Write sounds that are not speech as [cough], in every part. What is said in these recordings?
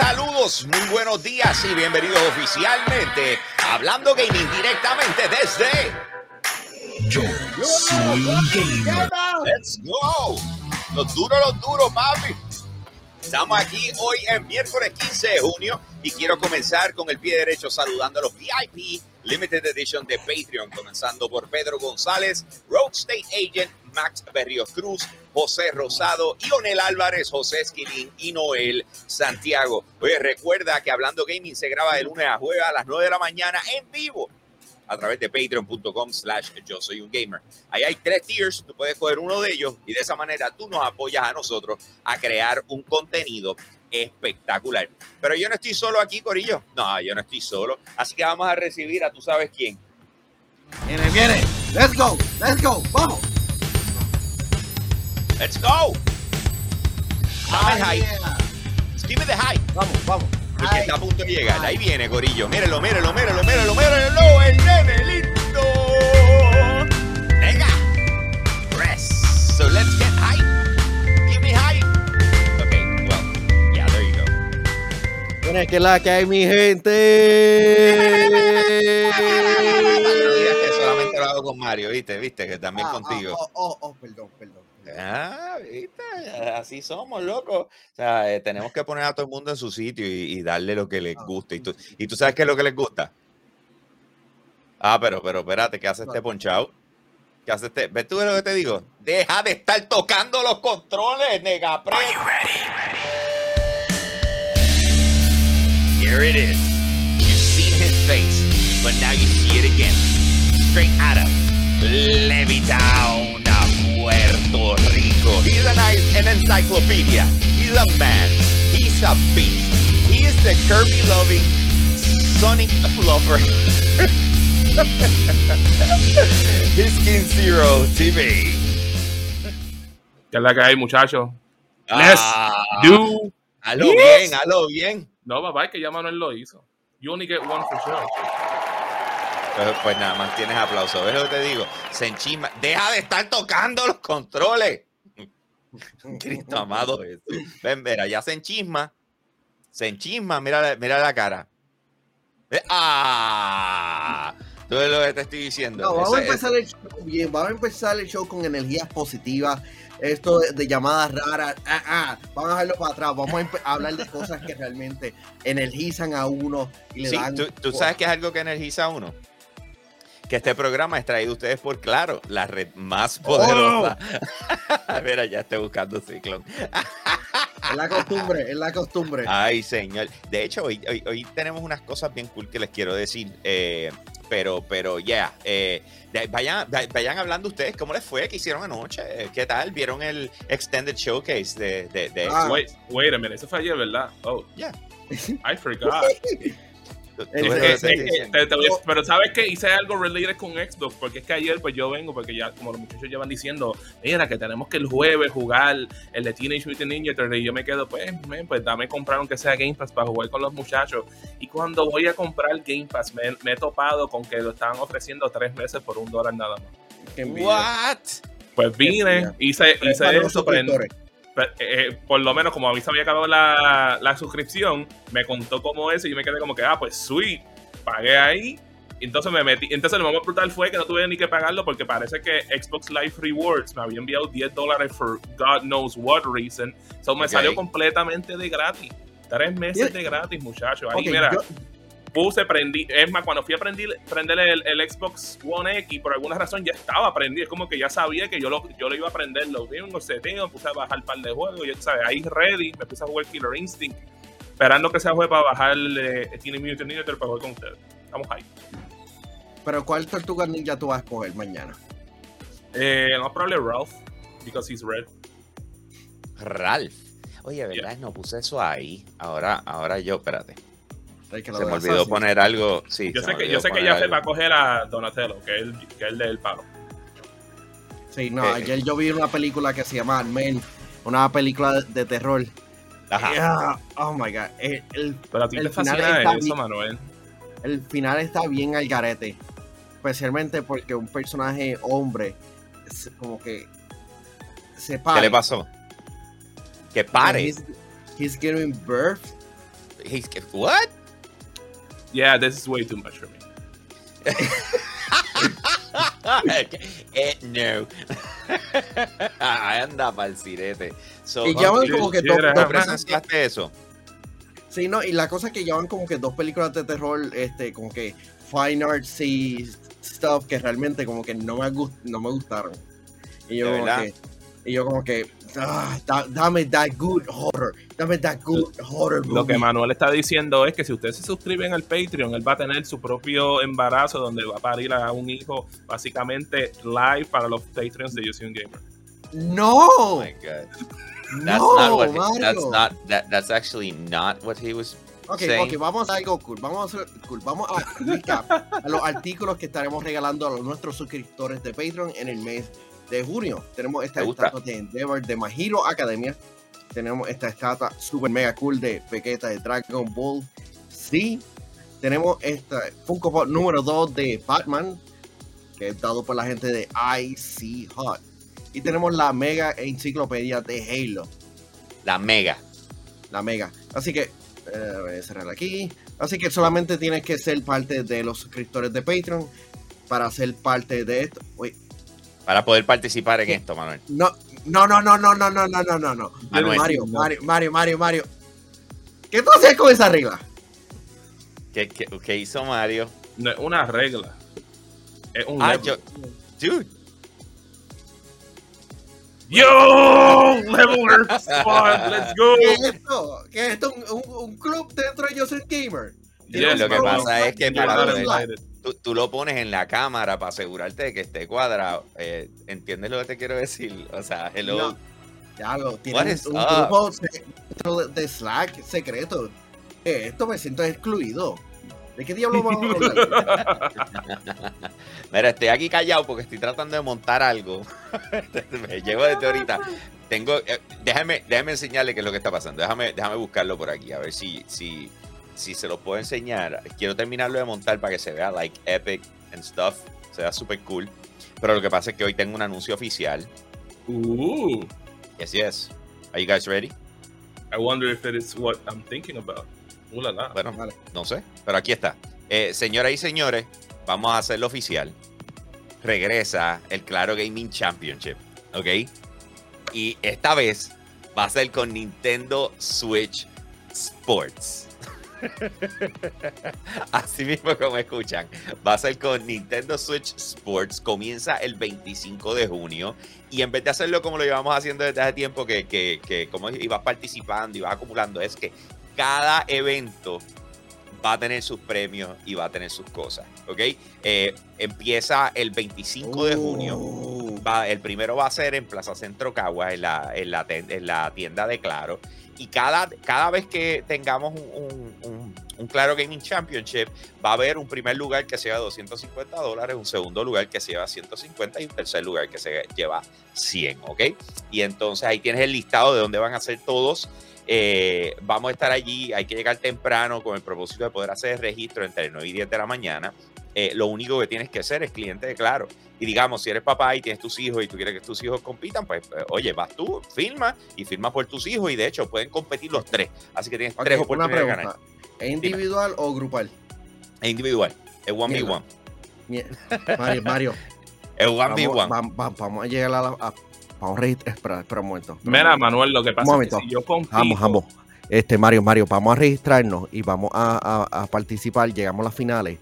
Saludos, muy buenos días y bienvenidos oficialmente a Hablando Gaming directamente desde Yo soy gamer. Let's Go. Los duros, los duros, papi. Estamos aquí hoy en miércoles 15 de junio y quiero comenzar con el pie derecho saludando a los VIP Limited Edition de Patreon, comenzando por Pedro González, Road State Agent, Max Berrios Cruz, José Rosado, Ionel Álvarez, José Esquilín y Noel Santiago. Oye, recuerda que Hablando Gaming se graba de lunes a jueves a las 9 de la mañana en vivo a través de patreon.com slash yo soy un gamer. Ahí hay tres tiers, tú puedes coger uno de ellos y de esa manera tú nos apoyas a nosotros a crear un contenido espectacular. Pero yo no estoy solo aquí, Corillo. No, yo no estoy solo. Así que vamos a recibir a tú sabes quién. Viene, viene. Let's go, let's go. Vamos. Let's go. Dame el Ah, hype. Give me the hype. Vamos, vamos. Porque está a punto de llegar. Ahí viene, Corillo. Mírenlo, mírenlo, mírenlo, mírenlo, mírenlo. El nene listo. Venga. Press. So let's get hype. Give me hype. Okay, well, yeah, there you go. Viene que la que hay, mi gente. Solamente lo hago con Mario, ¿viste? ¿Viste? Que también Ah, contigo. Oh, oh, oh, perdón, perdón. Ah, ¿viste? Así somos, loco. O sea, eh, tenemos que poner a todo el mundo en su sitio y, y darle lo que les Ah, guste. ¿Y tú, ¿Y tú sabes qué es lo que les gusta? Ah, pero, pero, espérate, ¿qué hace este ponchado? ¿Qué hace este? ¿Ves tú lo que te digo? Deja de estar tocando los controles, negapre. Here it is. You've seen his face, but now you see it again. Straight out of Levittown, He's an, encyclopedia. He's a man. He's a beast. He is the Kirby loving Sonic lover. [laughs] His Skin Zero TV. ¿Qué es la que hay, muchachos? Let's Ah, Do. Halo bien, halo bien. No, papá, es que ya Manuel lo hizo. You only get one for sure. Pues, pues nada más tienes aplauso. ¿Ves lo que te digo? Se enchisma. Deja de estar tocando los controles. Cristo [laughs] amado. Ven, mira, ya se enchisma. Se enchisma. Mira, mira la cara. ¡Ah! Tú ves lo que te estoy diciendo. No, vamos a empezar el show bien. Vamos a empezar el show con energías positivas. Esto de, de llamadas raras. Ah, ah, vamos a dejarlo para atrás. Vamos a, hablar de cosas que realmente energizan a uno y le Sí, dan. tú, tú sabes que es algo que energiza a uno. Que este programa es traído a ustedes por Claro, la red más poderosa. [laughs] Mira, ya estoy buscando Ciclón. Es la costumbre, es la costumbre. Ay, señor. De hecho, hoy, hoy, hoy tenemos unas cosas bien cool que les quiero decir. eh, pero, pero, ya. eh, de- vayan, va- vayan hablando ustedes cómo les fue, qué hicieron anoche, eh, qué tal, vieron el Extended Showcase de, de, de Ah. Wait, wait a minute, eso fue ayer, ¿verdad? Oh, Yeah. I forgot. [laughs] Es que es que- te- te voy a- pero sabes que hice algo related con Xbox, porque es que ayer pues yo vengo, porque ya como los muchachos llevan diciendo, mira que tenemos que el jueves jugar el de Teenage Mutant Ninja Turtles", y yo me quedo, pues, men, pues dame comprar aunque sea Game Pass para jugar con los muchachos. Y cuando voy a comprar Game Pass me, me he topado con que lo estaban ofreciendo tres meses por un dólar nada más. Qué? Pues vine, hice, hice eso, pero, eh, por lo menos como a mí se había acabado la, la suscripción, me contó como eso y yo me quedé como que, ah, pues sweet, pagué ahí. Entonces me metí. Entonces lo más brutal fue que no tuve ni que pagarlo porque parece que Xbox Live Rewards me había enviado 10 dólares for God knows what reason. So me salió completamente de gratis. Tres meses de gratis, muchachos. Ahí, mira, yo- puse, prendí. Es más, cuando fui a prender, prender el, el Xbox One X, por alguna razón ya estaba prendido. Es como que ya sabía que yo lo, yo lo iba a prender. Lo vi en los puse a bajar un par de juegos. Y, ¿sabes? Ahí ready, me puse a jugar Killer Instinct. Esperando que sea juegue para bajar eh, Teenage Mutant Ninja Turtles para jugar con ustedes. Estamos ahí. Pero ¿cuál tortuga ninja tú vas a escoger mañana? Eh, no probable Ralph, because he's red. Ralph. Oye, ¿verdad? No puse eso ahí. Ahora, ahora yo, espérate. Que Se me olvidó poner algo. Sí, Yo sé que, yo sé que ya se va a coger a Donatello, que es el, que es el del palo. Sí, no, Eh, ayer yo vi una película que se llama Men, una película de, terror. Ajá. Yeah, oh my god. El, el- Pero a ti El te final fascina está eso, bien. Manuel. el final está bien al garete. Especialmente porque un personaje hombre es como que se ¿Qué pare. le pasó? Que pare. He's, he's giving birth. He's- what? Yeah, this is way too much for me. [laughs] eh, no. [laughs] Anda pa'l sirete. So, Y llevan sí, como que dos, dos- ¿tú presenciaste eso? Sí, no, y la cosa es que llevan como que dos películas de terror, este, como que fine arts y stuff que realmente como que no me, gust- no me gustaron. Y yo ¿De como verdad? que, y yo como que, ah, da- dame that good horror, dame that good horror Lo que movie. Manuel está diciendo es que si ustedes se suscriben al Patreon, él va a tener su propio embarazo donde va a parir a un hijo básicamente live para los Patreons de Yo Soy un Gamer. No, Oh my God. That's no, not what he- that's not that that's actually not what he was Ok, saying. ok, vamos a algo cool. Vamos a hacer cool. Vamos a recap a los artículos que estaremos regalando a los- nuestros suscriptores de Patreon en el mes de junio. Tenemos esta estatua de Endeavor de My Hero Academia. Tenemos esta estatua super mega cool de Vegeta de Dragon Ball. Sí. Tenemos esta Funko Pop número 2 de Batman, que es dado por la gente de IC Hot. Y tenemos la mega enciclopedia de Halo. la mega. la mega. Así que, eh, voy a cerrar aquí. Así que solamente tienes que ser parte de los suscriptores de Patreon para ser parte de esto. Uy, Para poder participar en esto, Manuel. no, no, no, no, no, no, no, no, no, no, no. Manuel. Mario, Mario, Mario, Mario, Mario. ¿Qué tú haces con esa regla? ¿Qué, qué, qué hizo Mario? No es una regla. Es un Ah, level. yo. Dude. Yo, leveler squad, let's go. ¿Qué es esto? ¿Qué es esto? ¿Un, un- un club dentro de Yo Soy Gamer? Yes, lo que pasa es que para poder-. Tú, tú lo pones en la cámara para asegurarte de que esté cuadrado. Eh, ¿Entiendes lo que te quiero decir? O sea, hello. No. Ya lo is un up? grupo de, Slack secreto. ¿Qué es Esto me siento excluido. ¿De qué diablo vamos a hablar? [laughs] Mira, estoy aquí callado porque estoy tratando de montar algo. [laughs] Me llevo desde ahorita. Tengo, eh, déjame, déjame enseñarle qué es lo que está pasando. Déjame, déjame buscarlo por aquí, a ver si, si, si se lo puedo enseñar. Quiero terminarlo de montar para que se vea like epic and stuff. Se vea super cool. Pero lo que pasa es que hoy tengo un anuncio oficial. Ooh, Yes, yes. Are you guys ready? I wonder if it is what I'm thinking about. La la. Bueno, Vale. no sé, pero aquí está. Eh, señoras y señores, vamos a hacerlo oficial. Regresa el Claro Gaming Championship, ¿ok? Y esta vez va a ser con Nintendo Switch Sports. [laughs] Así mismo como escuchan, va a ser con Nintendo Switch Sports. Comienza el 25 de junio. Y en vez de hacerlo como lo llevamos haciendo desde hace tiempo, que, que, que como ibas participando y vas acumulando, es que cada evento va a tener sus premios y va a tener sus cosas, ¿ok? Eh, empieza el 25 de junio. Oh. Va- el primero va a ser en Plaza Centro Cagua, en la, en la, en la tienda de Claro. Y cada, cada vez que tengamos un, un- un- Claro Gaming Championship, va a haber un primer lugar que se lleva 250 dólares, un segundo lugar que se lleva 150 y un tercer lugar que se lleva 100, ¿ok? Y entonces ahí tienes el listado de dónde van a ser todos. Eh, vamos a estar allí, hay que llegar temprano con el propósito de poder hacer el registro entre 9 y 10 de la mañana. Eh, lo único que tienes que hacer es cliente de Claro. Y digamos, si eres papá y tienes tus hijos y tú quieres que tus hijos compitan, pues eh, oye, vas tú, firma y firma por tus hijos y de hecho pueden competir los tres. Así que tienes tres oportunidades de ganar. ¿Es individual o grupal? Es individual, es 1v1. Mie- [laughs] Mario, Mario. Es Vamos, 1v1. vam- vam- vamos a llegar a la. a- vamos a registrar. Espera, espera un momento. Mira, Manuel, lo que pasa es que si yo compito, Vamos, vamos. Este, Mario, Mario, vamos a registrarnos y vamos a, a- a participar. Llegamos a las finales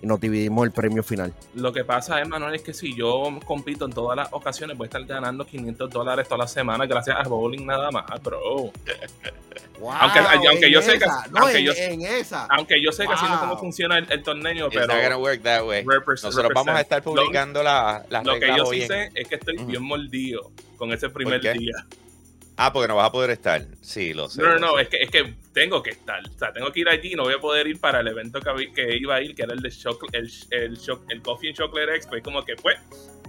y nos dividimos el premio final. lo que pasa es, Manuel, es que si yo compito en todas las ocasiones, voy a estar ganando 500 dólares todas las semanas gracias a bowling nada más, bro. [laughs] Aunque- aunque yo sé que- esa, no, aunque en, yo- en esa. Aunque yo sé que así no es como Wow. funciona el, el torneo, It's pero not work that way. Nosotros vamos a estar publicando la- las Lo, lo que yo sí sé es que estoy bien mordido con ese primer día. Ah, porque no vas a poder estar. Sí, lo sé. No, no, no, es que, es que tengo que estar. O sea, tengo que ir allí. No voy a poder ir para el evento que, que iba a ir, que era el de choc- el, el, choc- el Coffee and Chocolate Expo. Y como que, pues,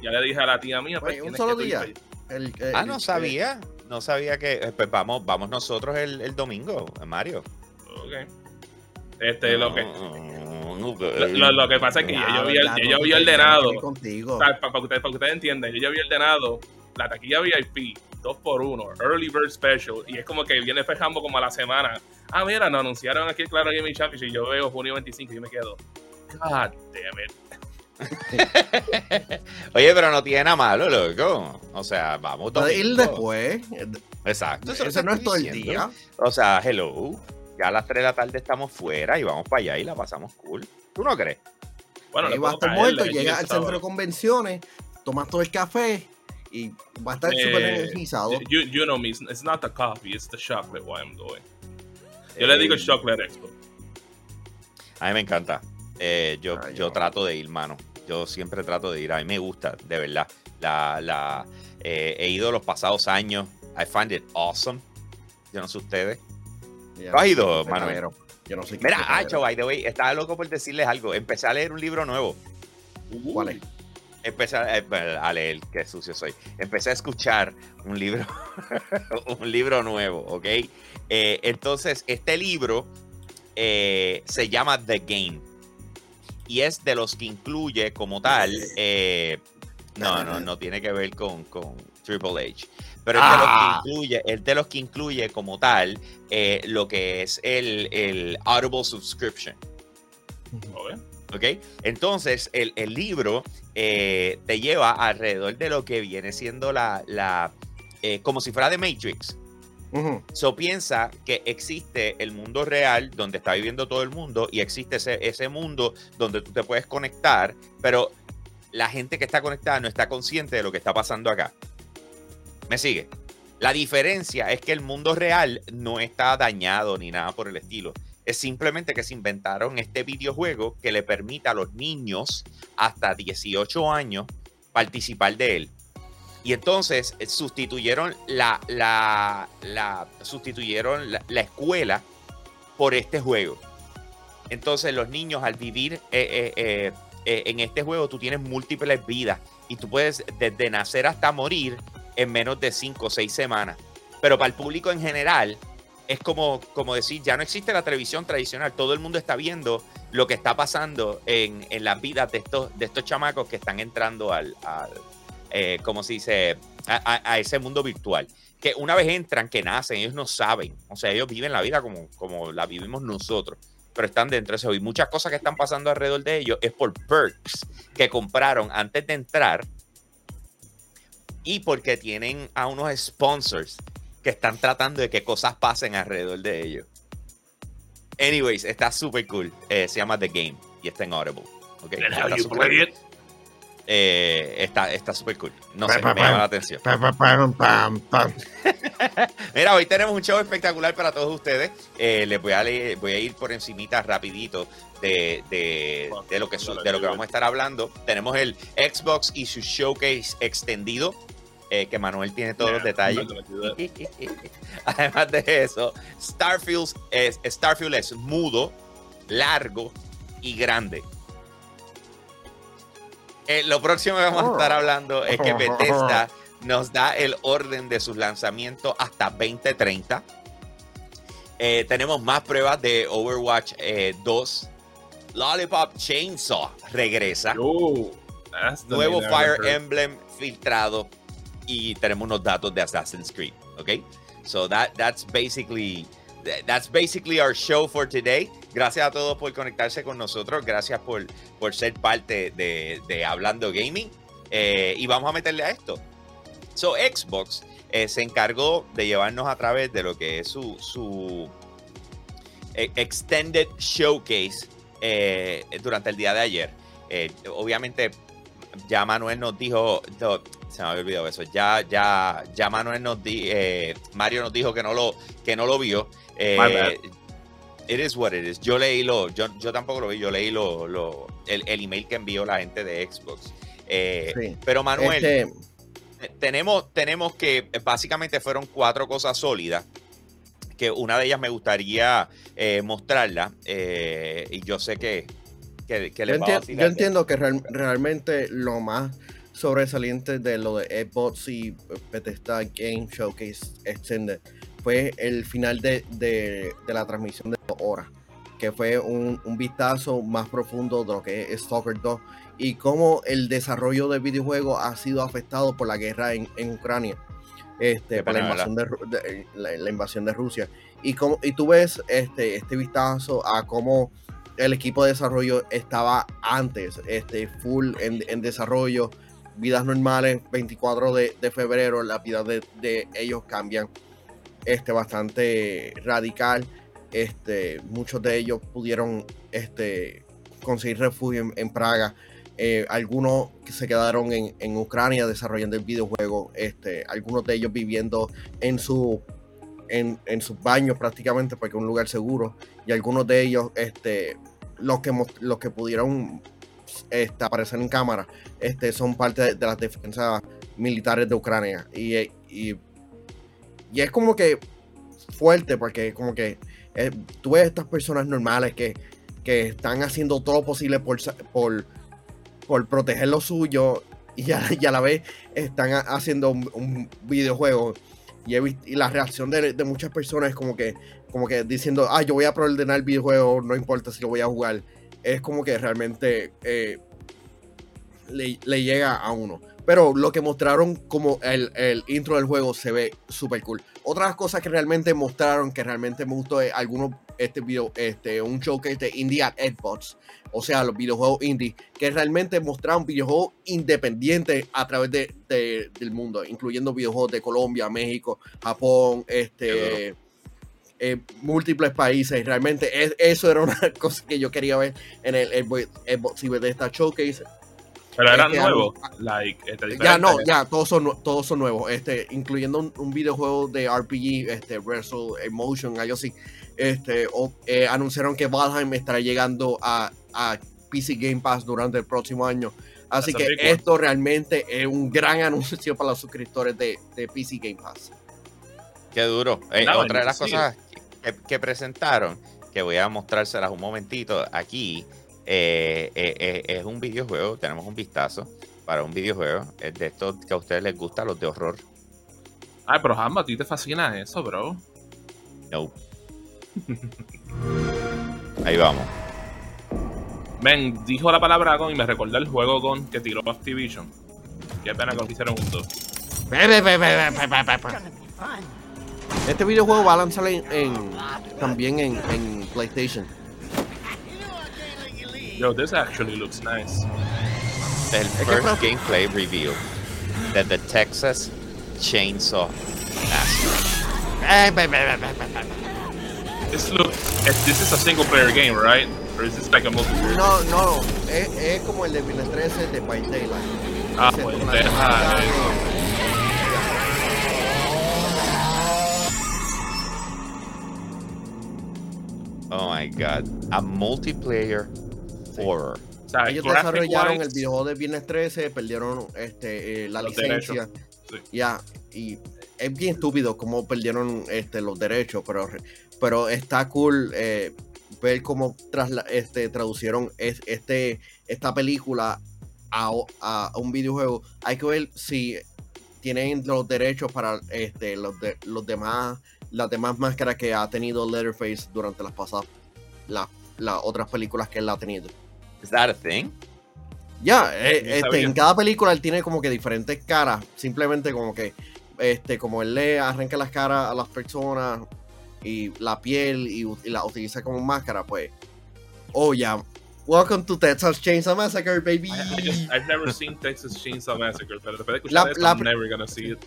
ya le dije a la tía mía, pues, Oye, un solo día. El- el- Ah, no el- sabía. No sabía que. eh, Pues vamos, vamos nosotros el, el domingo, Mario. Ok. Este, lo que. No, no, Lo, lo- lo que pasa es que yo, yo había, ya, yo, no, yo había ordenado. Contigo. o sea, para, que ustedes, para que ustedes entiendan, yo ya había ordenado la taquilla VIP, 2 por 1 Early Bird Special, y es como que viene fejando como a la semana. Ah, mira, nos anunciaron aquí el Claro Gaming Championship y yo veo junio 25 y yo me quedo. God damn it. [laughs] Oye, pero no tiene nada malo, loco. O sea, vamos Puede ir después. Exacto. eso Ese te no es todo el día. O sea, hello. Ya a las 3 de la tarde estamos fuera y vamos para allá y la pasamos cool. ¿Tú no crees? Bueno, Ahí le va a estar muerto, allí llega el al centro de convenciones, tomas todo el café y va a estar Eh, súper energizado. You, you know me, it's it's not the coffee, it's the chocolate why I'm going. Yo le digo Eh, chocolate expo. A mí me encanta. Eh, yo, Ah, yo yo. trato de ir, mano. Yo siempre trato de ir. A mí me gusta, de verdad. La, la, eh, he ido los pasados años. I find it awesome. Yo no sé ustedes. Ya ¿tú has no ido, Manuel? Yo no soy Mira. Acho, by the way, estaba loco por decirles algo. Empecé a leer un libro nuevo. ¿Cuál es? Empecé a, eh, a leer, qué sucio soy. Empecé a escuchar un libro, [laughs] un libro nuevo, ¿ok? Eh, entonces, este libro eh, se llama The Game. Y es de los que incluye como tal. eh, no, no, no tiene que ver con, con Triple H. Pero es de los Ah. que incluye, es de los que incluye como tal eh, lo que es el, el Audible Subscription. ¿ok? ¿Ok? Entonces, el, el libro eh, te lleva alrededor de lo que viene siendo la. la eh, como si fuera de Matrix. Ujú. So piensa que existe el mundo real donde está viviendo todo el mundo y existe ese, ese mundo donde tú te puedes conectar, pero la gente que está conectada no está consciente de lo que está pasando acá. ¿Me sigue? La diferencia es que el mundo real no está dañado ni nada por el estilo. Es simplemente que se inventaron este videojuego que le permite a los niños hasta 18 años participar de él. Y entonces eh, sustituyeron la, la, sustituyeron la, la escuela por este juego. Entonces los niños al vivir eh, eh, en este juego tú tienes múltiples vidas y tú puedes desde nacer hasta morir en menos de 5 o 6 semanas. Pero para el público en general es como, como decir, ya no existe la televisión tradicional, todo el mundo está viendo lo que está pasando en, en las vidas de estos, de estos chamacos que están entrando al, al eh, como se dice, a, ese mundo virtual. Que una vez entran, que nacen, ellos no saben. O sea, ellos viven la vida como, como la vivimos nosotros. Pero están dentro de eso. Y muchas cosas que están pasando alrededor de ellos es por perks que compraron antes de entrar. Y porque tienen a unos sponsors que están tratando de que cosas pasen alrededor de ellos. Anyways, está súper cool. Eh, se llama The Game y está en Audible. Está you súper cool. it. Eh, está está súper cool. No sé, Pa, pa, me llama pa. la atención. [laughs] Mira, hoy tenemos un show espectacular para todos ustedes. Eh, les voy a, leer- voy a ir por encimita rapidito de, de- de lo que, su- de lo que vamos a estar hablando. Tenemos el Xbox y su showcase extendido, eh, que Manuel tiene todos los detalles. [laughs] Además de eso, Starfield es, Starfield es mudo, largo y grande. Eh, lo próximo que vamos a estar hablando es que [laughs] Bethesda nos da el orden de sus lanzamientos hasta 2030. Eh, tenemos más pruebas de Overwatch eh, 2. Lollipop Chainsaw regresa. The Nuevo Fire. Emblem filtrado. Y tenemos unos datos de Assassin's Creed. ¿Ok? So that, that's basically. That's basically our show for today. Gracias a todos por conectarse con nosotros. Gracias por, por ser parte de, de Hablando Gaming. Eh, y vamos a meterle a esto. So, Xbox eh, se encargó de llevarnos a través de lo que es su, su eh, Extended Showcase durante el día de ayer. Obviamente, ya Manuel nos dijo, se me había olvidado eso, ya, ya, ya Manuel nos di, eh, Mario nos dijo que no lo, que no lo vio. Eh, it is what it is. Yo leí lo, yo, yo tampoco lo vi, yo leí lo, lo- el, el email que envió la gente de Xbox. Eh, Sí. Pero Manuel, Este, tenemos, tenemos que básicamente fueron cuatro cosas sólidas. Que una de ellas me gustaría eh, mostrarla. y yo sé que, que, que yo, va a enti- vacilar. yo entiendo que real- realmente lo más sobresaliente de lo de Xbox y Bethesda Game Showcase Extended fue el final de, de- de la transmisión de dos horas, que fue un, un vistazo más profundo de lo que es Stalker 2 y cómo el desarrollo del videojuego ha sido afectado por la guerra en, en Ucrania. este, por la invasión de, la, la invasión de Rusia. Y, como, y tú ves este, este vistazo a cómo el equipo de desarrollo estaba antes, este, full en, en desarrollo, vidas normales, 24 de, de febrero, las vidas de, de ellos cambian este, bastante radical. Este, muchos de ellos pudieron este, conseguir refugio en, Praga. Eh, algunos que se quedaron en, en Ucrania desarrollando el videojuego. Este, algunos de ellos viviendo en su en, en sus baños prácticamente porque es un lugar seguro. Y algunos de ellos, este, los que los que pudieron este, aparecer en cámara, este, son parte de, las defensas militares de Ucrania. Y, y, y es como que fuerte porque como que eh, tú ves estas personas normales que, que están haciendo todo lo posible por, por, por proteger lo suyo y a, y a la vez están ha- haciendo un, un videojuego. Y, he visto- y la reacción de, de muchas personas es como que, como que diciendo, ah, yo voy a preordenar el videojuego, no importa si lo voy a jugar. Es como que realmente eh, le, le llega a uno. Pero lo que mostraron como el, el intro del juego se ve súper cool. Otras cosas que realmente mostraron que realmente me gustó es algunos, este video, este, un showcase de Indie Xbox. O sea, los videojuegos indie, que realmente mostraron videojuegos independientes a través de- del mundo, incluyendo videojuegos de Colombia, México, Japón, este, eh, múltiples países. Realmente es- eso era una [laughs] cosa que yo quería ver en el Xbox Xbox y Bethesda Showcase. Pero eran Este, nuevos. Like, este, Ya no, ya, todos son, todos son nuevos, este, incluyendo un, un videojuego de RPG, este, Wrestle Emotion, algo así. Este, o- eh, anunciaron que Valheim estará llegando a, a PC Game Pass durante el próximo año. Así That's que esto realmente es un gran [laughs] anuncio para los suscriptores de, de PC Game Pass. Qué duro. Eh, No, otra de las sí. cosas que, que presentaron, que voy a mostrárselas un momentito aquí, eh, eh, eh, es un videojuego. Tenemos un vistazo para un videojuego. Es de estos que a ustedes les gustan, los de horror. Ay, pero Jamba, a ti te fascina eso, bro. No. Ahí vamos. Men, dijo la palabra Gon y me recordó el juego Gon que tiró Activision. Qué pena que lo hicieron juntos. Este videojuego va a lanzar en, en- también en, en PlayStation. Yo, this actually looks nice. El first gameplay reveal de The Texas Chainsaw Massacre. This look, this is a single player game, right? Or is this like a multiplayer? No, no, es, es como el de Viernes 13 de By Daylight. Ah, Ese pues deja eso. My god. A multiplayer horror. O sea, Ellos desarrollaron wise, el videojuego de Viernes 13, perdieron este, eh, la licencia. Sí. Ya, y es bien estúpido cómo perdieron este, los derechos, pero, pero está cool eh, ver cómo trasla- este, traducieron es- este, esta película a, o- a un videojuego. Hay que ver si tienen los derechos para este, los, de- los demás, las demás máscaras que ha tenido Letterface durante las pasadas, la- las otras películas que él ha tenido. Is that a thing? Ya, eh, Ni este, en cada película él tiene como que diferentes caras. Simplemente como que, este, como él le arranca las caras a las personas y la piel y, y la utiliza como máscara, pues. Oh, ya. Welcome to Texas Chainsaw Massacre, baby. I, I just, I've never seen Texas Chainsaw Massacre, pero después de La- escuchar esto, la- I'm never gonna see it.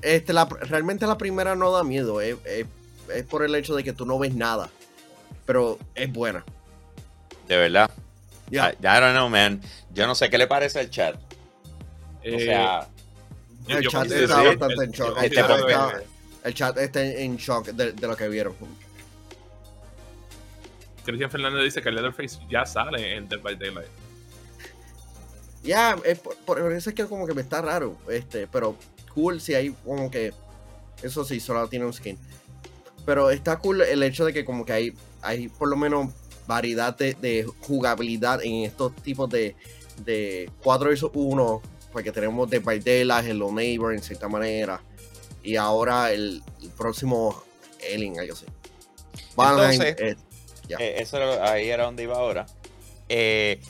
Este, la, realmente la primera no da miedo. Es, es- es por el hecho de que tú no ves nada. Pero es buena. De verdad. Ya. I, I don't know, man. Yo no sé qué le parece al chat. O Eh, sea, el yo chat está bastante en shock. El chat está, el chat está en shock de, de lo que vieron. Cristian Fernández dice que Leatherface ya sale en Dead by Daylight. Ya, es por, por eso es que como que me está raro, este, pero cool si hay como que, eso sí, solo tiene un skin. Pero está cool el hecho de que como que hay, hay por lo menos variedad de, de jugabilidad en estos tipos de, de 4 vs 1, porque tenemos Dead by Daylight, Hello Neighbor en cierta manera, y ahora el, el próximo algo así. Valheim, Entonces- eh, eh, eso era- ahí era donde iba ahora. Eh,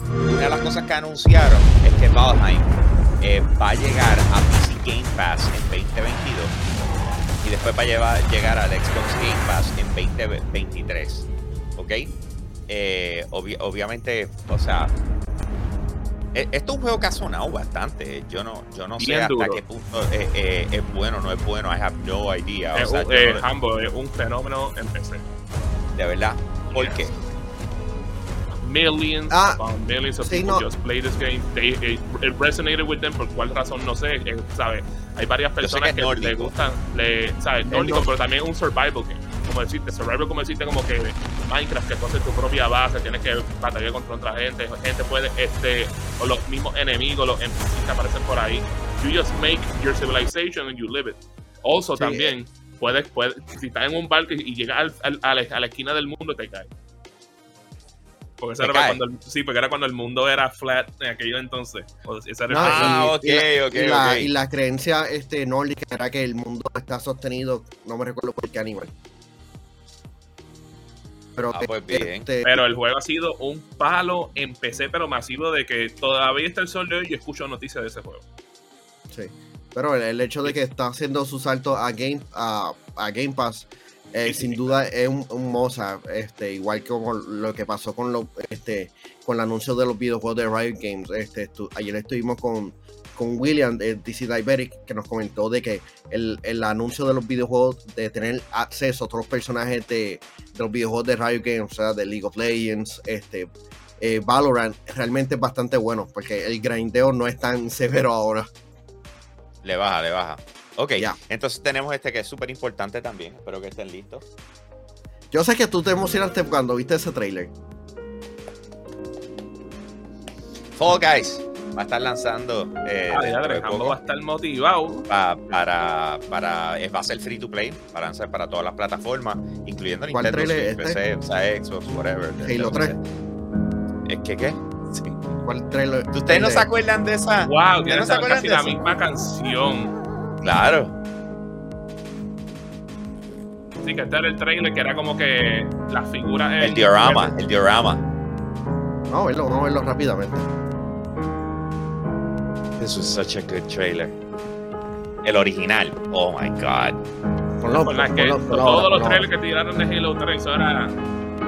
una de las cosas que anunciaron es que Valheim eh, va a llegar a PC Game Pass en 2022 después va a llevar- llegar al Xbox Game Pass en 2023. ¿Ok? Eh, obvi- obviamente, o sea, e- esto es un juego que ha sonado bastante. Yo no, yo no sé hasta duro. qué punto eh, eh, es bueno o no es bueno. I have no idea. O Es sea, un, eh, no- Humble, es un fenómeno en PC. de verdad. ¿Por Yes. qué? Millions Ah, upon millions of sí, people no. just play this game. They, it, it resonated with them por cuál razón no sé, eh, ¿sabes? Hay varias personas que que, es le nórdico. gustan, le, ¿sabes? Nórdico, no- pero también un survival game. Como decirte, survival como decirte como que Minecraft, que tú haces tu propia base, tienes que batallar contra otra gente, gente puede, este, o los mismos enemigos, los NPCs que aparecen por ahí. You just make your civilization and you live it. Also Sí, también, puedes, puedes, si estás en un barco y, llegas al- al- a, la, a la esquina del mundo, te caes. Porque eso ¿Te era cae? cuando el, sí, porque era cuando el mundo era flat en aquello entonces. O sea, era No, Ah, y- y la- ok, ok, y la, ok. y la creencia este, nórdica era que el mundo está sostenido, no me recuerdo por qué animal. Pero Ah, pues bien. este, Pero el juego ha sido un palo en PC, pero masivo de que todavía está el sol de hoy y escucho noticias de ese juego. sí. Pero el, el hecho de que está haciendo su salto a Game, a, a Game Pass, eh, sin duda es un, un moza, este, igual que como lo que pasó con lo, este, con el anuncio de los videojuegos de Riot Games. Este, estu- ayer estuvimos con, con William de DC Liberic que nos comentó de que el, el anuncio de los videojuegos, de tener acceso a todos los personajes de, de los videojuegos de Riot Games, o sea, de League of Legends, este, eh, Valorant, realmente es bastante bueno, porque el grindeo no es tan [laughs] severo ahora. Le baja, le baja. Ok, Ya. entonces tenemos este que es súper importante también. Espero que estén listos. Yo sé que tú te emocionaste cuando viste ese trailer. Fall Guys va a estar lanzando eh, Ah, de poco va a estar motivado. pa- para, para, es- va a ser free to play, para lanzar para todas las plataformas, incluyendo ¿Cuál Nintendo Switch, es PC, o sea, Xbox, whatever. Halo 3. ¿Es que qué? Sí. ¿Cuál trailer? ¿Ustedes no el se acuerdan de esa? Wow, ¿Ustedes tiene no se acuerdan casi de la eso? misma canción. Claro. Sí, que este era el trailer que era como que las figuras. El en- diorama, el diorama. Vamos a verlo, vamos a verlo rápidamente. This was such a good trailer. El original. Oh my god. Pues, la que todos ahora, los trailers que tiraron de Halo 3, eso era.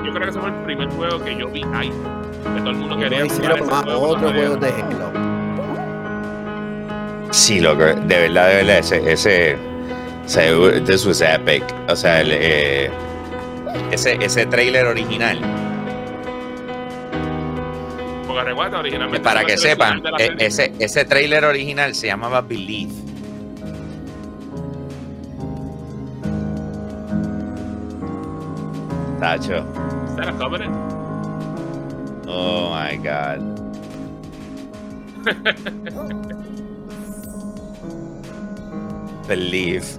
Yo creo que ese fue el primer juego que yo vi ahí. Que todo el mundo ahora. quería jugar hicieron ese más juego otros cuando juegos de. Halo. Sí, loco, de verdad, de verdad, ese, ese, o sea, this was epic. O sea, el, eh, ese, ese trailer original, Originalmente. para que sepan, e- serie. ese, ese trailer original se llamaba Believe. Tacho, ¿Is that a Covenant? oh my god. [laughs] Believe.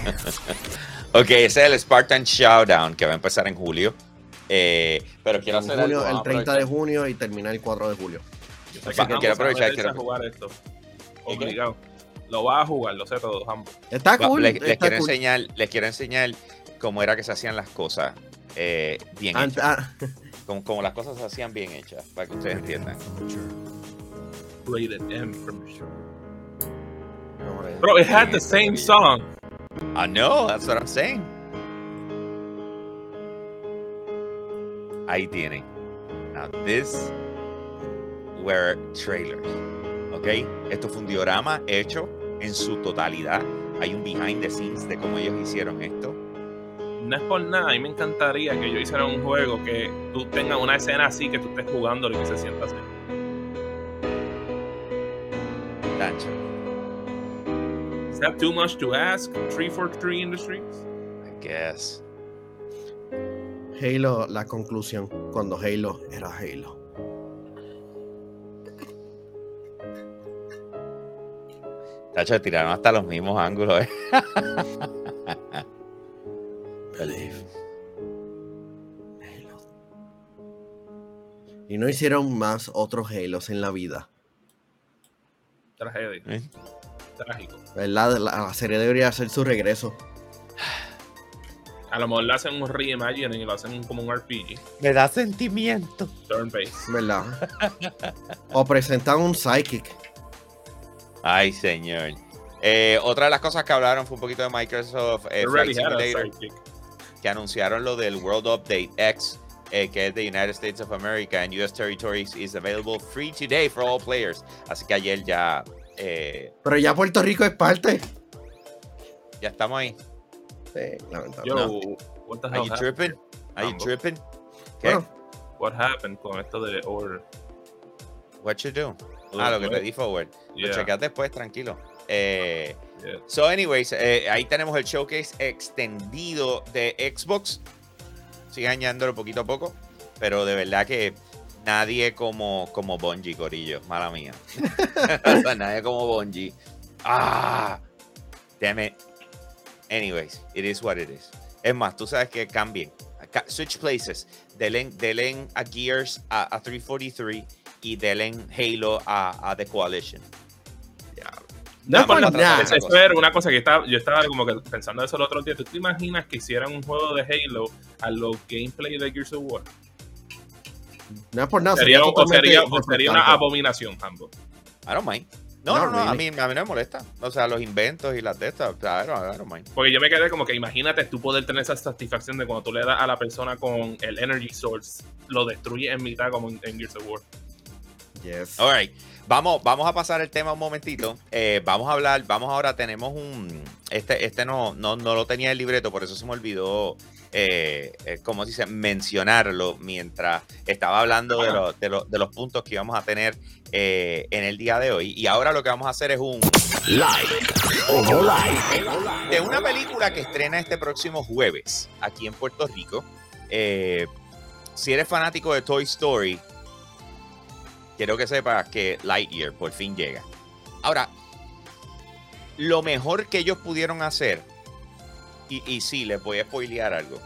[laughs] ok, ese es el Spartan Showdown que va a empezar en julio. Eh, pero quiero En hacer junio, algo, el vamos a 30 de junio y termina el 4 de julio. Yo sé Quiero que vamos aprovechar, a quiero- jugar esto. Obligado. Lo vas a jugar, lo sé todo, ambos. Está cool. les, les está quiero cool. enseñar, les quiero enseñar cómo era que se hacían las cosas eh, bien hechas. ah, [laughs] Como, como las cosas se hacían bien hechas, para que ustedes entiendan. Rated M from sure. Bro, it had the same song. I know, that's what I'm saying. Ahí tienen. Now this were trailers. ¿Ok? Esto fue un diorama hecho en su totalidad. Hay un behind the scenes de cómo ellos hicieron esto. No es por nada, a mí me encantaría que yo hiciera un juego que tú tengas una escena así, que tú estés jugando y que se sienta así. Tancho. Is that too much to ask? 343 Industries? I guess. Halo, la conclusión. Cuando Halo era Halo. Tacho, tiraron hasta los mismos ángulos. ¿eh? [laughs] Believe. Halo. Y no hicieron más otros Halos en la vida. Tragedia. ¿Eh? Trágico. ¿Verdad? La, la serie debería hacer su regreso. A lo mejor le hacen un reimagining y lo hacen como un RPG. Me da sentimiento. Turn-based. ¿Verdad? o presentan un psychic. Ay, señor. Eh, otra de las cosas que hablaron fue un poquito de Microsoft eh, Flight Simulator, que anunciaron lo del World Update X, eh, que es de United States of America and US territories is available free today for all players. Así que ayer ya, eh, Pero ya Puerto Rico es parte. ya estamos ahí. Sí, lamentable. Yo, No. what the Are hell you happened? tripping? Are you Mambo. tripping? ¿Qué? Bueno, What happened con esto de order? What you do? Ah, lo que te di forward. Lo chequeas después, tranquilo. Eh, yeah. So, anyways, eh, ahí tenemos el showcase extendido de Xbox. Sigue añadiéndolo poquito a poco. Pero de verdad que nadie como, como Bungie, Corillo. Mala mía. [laughs] Nadie como Bungie. Ah, damn it. Anyways, it is what it is. Es más, tú sabes que cambien. Ca- Switch places. Delen, delen a Gears a, a 343 y delen Halo a, a The Coalition. no es por nada. Eso era una cosa que estaba, yo estaba como que pensando eso el otro día. ¿Tú te imaginas que hicieran un juego de Halo a los gameplay de Gears of War? No es por nada. Sería, o sería, o sería una abominación, ambos. I don't mind. No, No, no, a, mí, a mí no me molesta. O sea, los inventos y las de estas, o sea, I don't, I don't mind. Porque yo me quedé como que imagínate tú poder tener esa satisfacción de cuando tú le das a la persona con el energy source, lo destruye en mitad como en, en Gears of War. Yes. All right. Vamos, vamos a pasar el tema un momentito. Eh, vamos a hablar, vamos ahora, tenemos un. Este, este no, no, no lo tenía en el libreto, por eso se me olvidó, eh, eh, como dice, mencionarlo mientras estaba hablando de, lo- de, lo- de los puntos que íbamos a tener eh, en el día de hoy. Y ahora lo que vamos a hacer es un. Like o no like. de una película que estrena este próximo jueves aquí en Puerto Rico. Si eres fanático de Toy Story, quiero que sepas que Lightyear por fin llega. Ahora, lo mejor que ellos pudieron hacer, y, y sí, les voy a spoilear algo,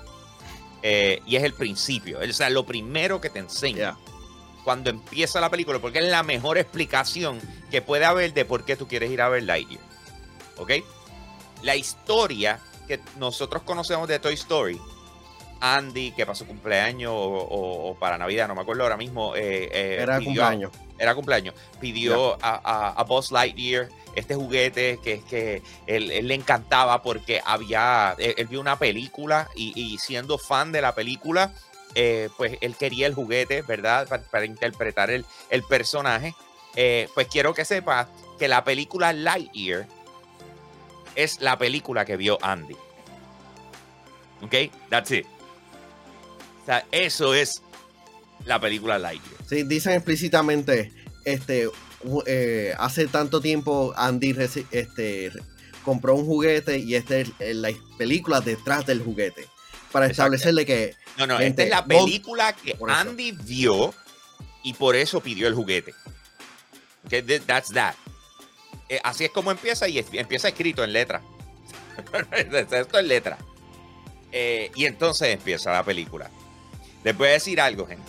eh, y es el principio, o sea, lo primero que te enseña Yeah. cuando empieza la película, porque es la mejor explicación que puede haber de por qué tú quieres ir a ver Lightyear. ¿Ok? La historia que nosotros conocemos de Toy Story, Andy, que pasó cumpleaños o, o- o para Navidad, no me acuerdo ahora mismo. eh, eh, Era pidió- cumpleaños. Era cumpleaños. Pidió a, a, a Buzz Lightyear este juguete que, que él, él le encantaba porque había, él, él vio una película y, y siendo fan de la película, eh, pues él quería el juguete, ¿verdad? Para, para interpretar el, el personaje. Eh, pues quiero que sepas que la película Lightyear es la película que vio Andy. ¿Ok? That's it. O sea, eso es la película Lightyear. Sí, dicen explícitamente, este, eh, hace tanto tiempo Andy este, compró un juguete y esta es la película detrás del juguete. Para Exacto. establecerle que No, no, esta es la película que. Andy vio y por eso pidió el juguete. Okay, th- that's that. Eh, así es como empieza y es- empieza escrito en letra. [laughs] Esto es letra. Eh, y entonces empieza la película. Les voy a decir algo, gente.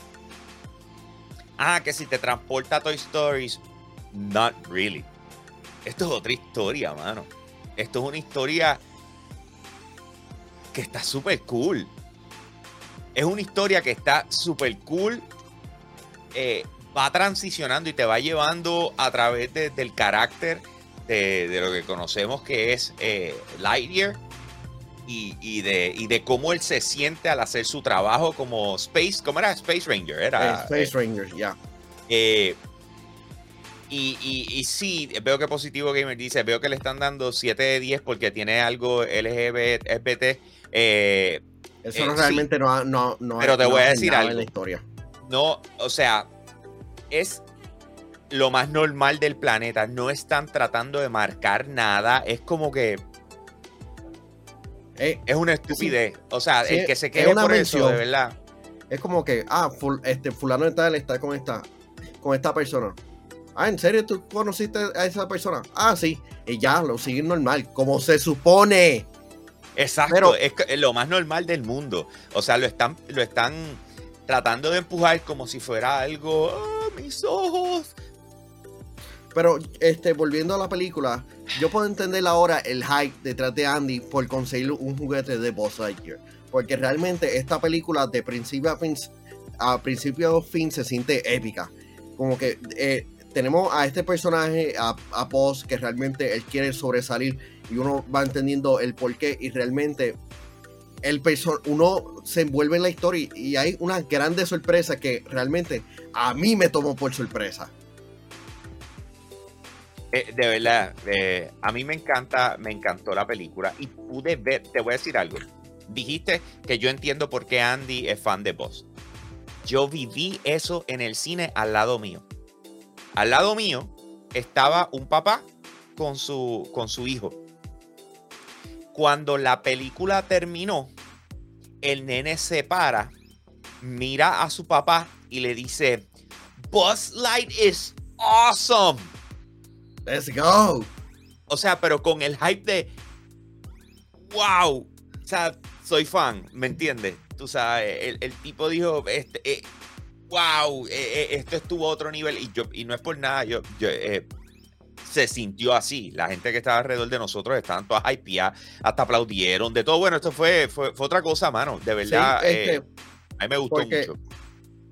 Ah, que si te transporta a Toy Stories. Not really. Esto es otra historia, mano. Esto es una historia que está súper cool. Es una historia que está súper cool. eh, va transicionando y te va llevando a través de- del carácter de, lo que conocemos que es eh, Lightyear y, y de, y de cómo él se siente al hacer su trabajo como Space, ¿cómo era? Space Ranger, eh, era. Space Rangers, ya. eh, y, y, y sí, veo que Positivo Gamer dice, veo que le están dando 7 de 10 porque tiene algo LGBT. Eh, Eso Eh, no sí. realmente no, no, no Pero te no voy a decir algo. en la historia. no, o sea, es lo más normal del planeta. No están tratando de marcar nada. Es como que Eh, es una estupidez. O sea, Sí, el que se es quede una por eso, mención. de verdad. es como que, ah, ful- este fulano de tal está con esta, con esta persona. Ah, ¿en serio tú conociste a esa persona? Ah, sí. Y ya, lo siguen normal, como se supone. Exacto, Pero- es, es lo más normal del mundo. O sea, lo están, lo están tratando de empujar como si fuera algo. "Ah, mis ojos. Pero, este, volviendo a la película, yo puedo entender ahora el hype detrás de Andy por conseguir un juguete de Buzz Lightyear. porque realmente esta película de principio a fin, a principio a fin se siente épica. Como que eh, tenemos a este personaje, a, a que realmente él quiere sobresalir y uno va entendiendo el porqué y realmente el uno se envuelve en la historia y hay una grande sorpresa que realmente a mí me tomó por sorpresa. Eh, de verdad, eh, a mí me encanta, me encantó la película y pude ver, te voy a decir algo. Dijiste que yo entiendo por qué Andy es fan de Boss. Yo viví eso en el cine al lado mío. Al lado mío estaba un papá con su, con su hijo. Cuando la película terminó, el nene se para, mira a su papá y le dice, Buzz Light is awesome. Let's go. O sea, pero con el hype de wow. O sea, soy fan, ¿me entiendes? Tú sabes, el, el tipo dijo, este, eh, wow, eh, eh, esto estuvo a otro nivel. Y yo, y no es por nada, yo, yo eh, se sintió así. La gente que estaba alrededor de nosotros estaban todas hypeadas, hasta aplaudieron, de todo. Bueno, esto fue, fue, fue otra cosa, mano. De verdad, Sí, este, a mí me gustó porque- mucho.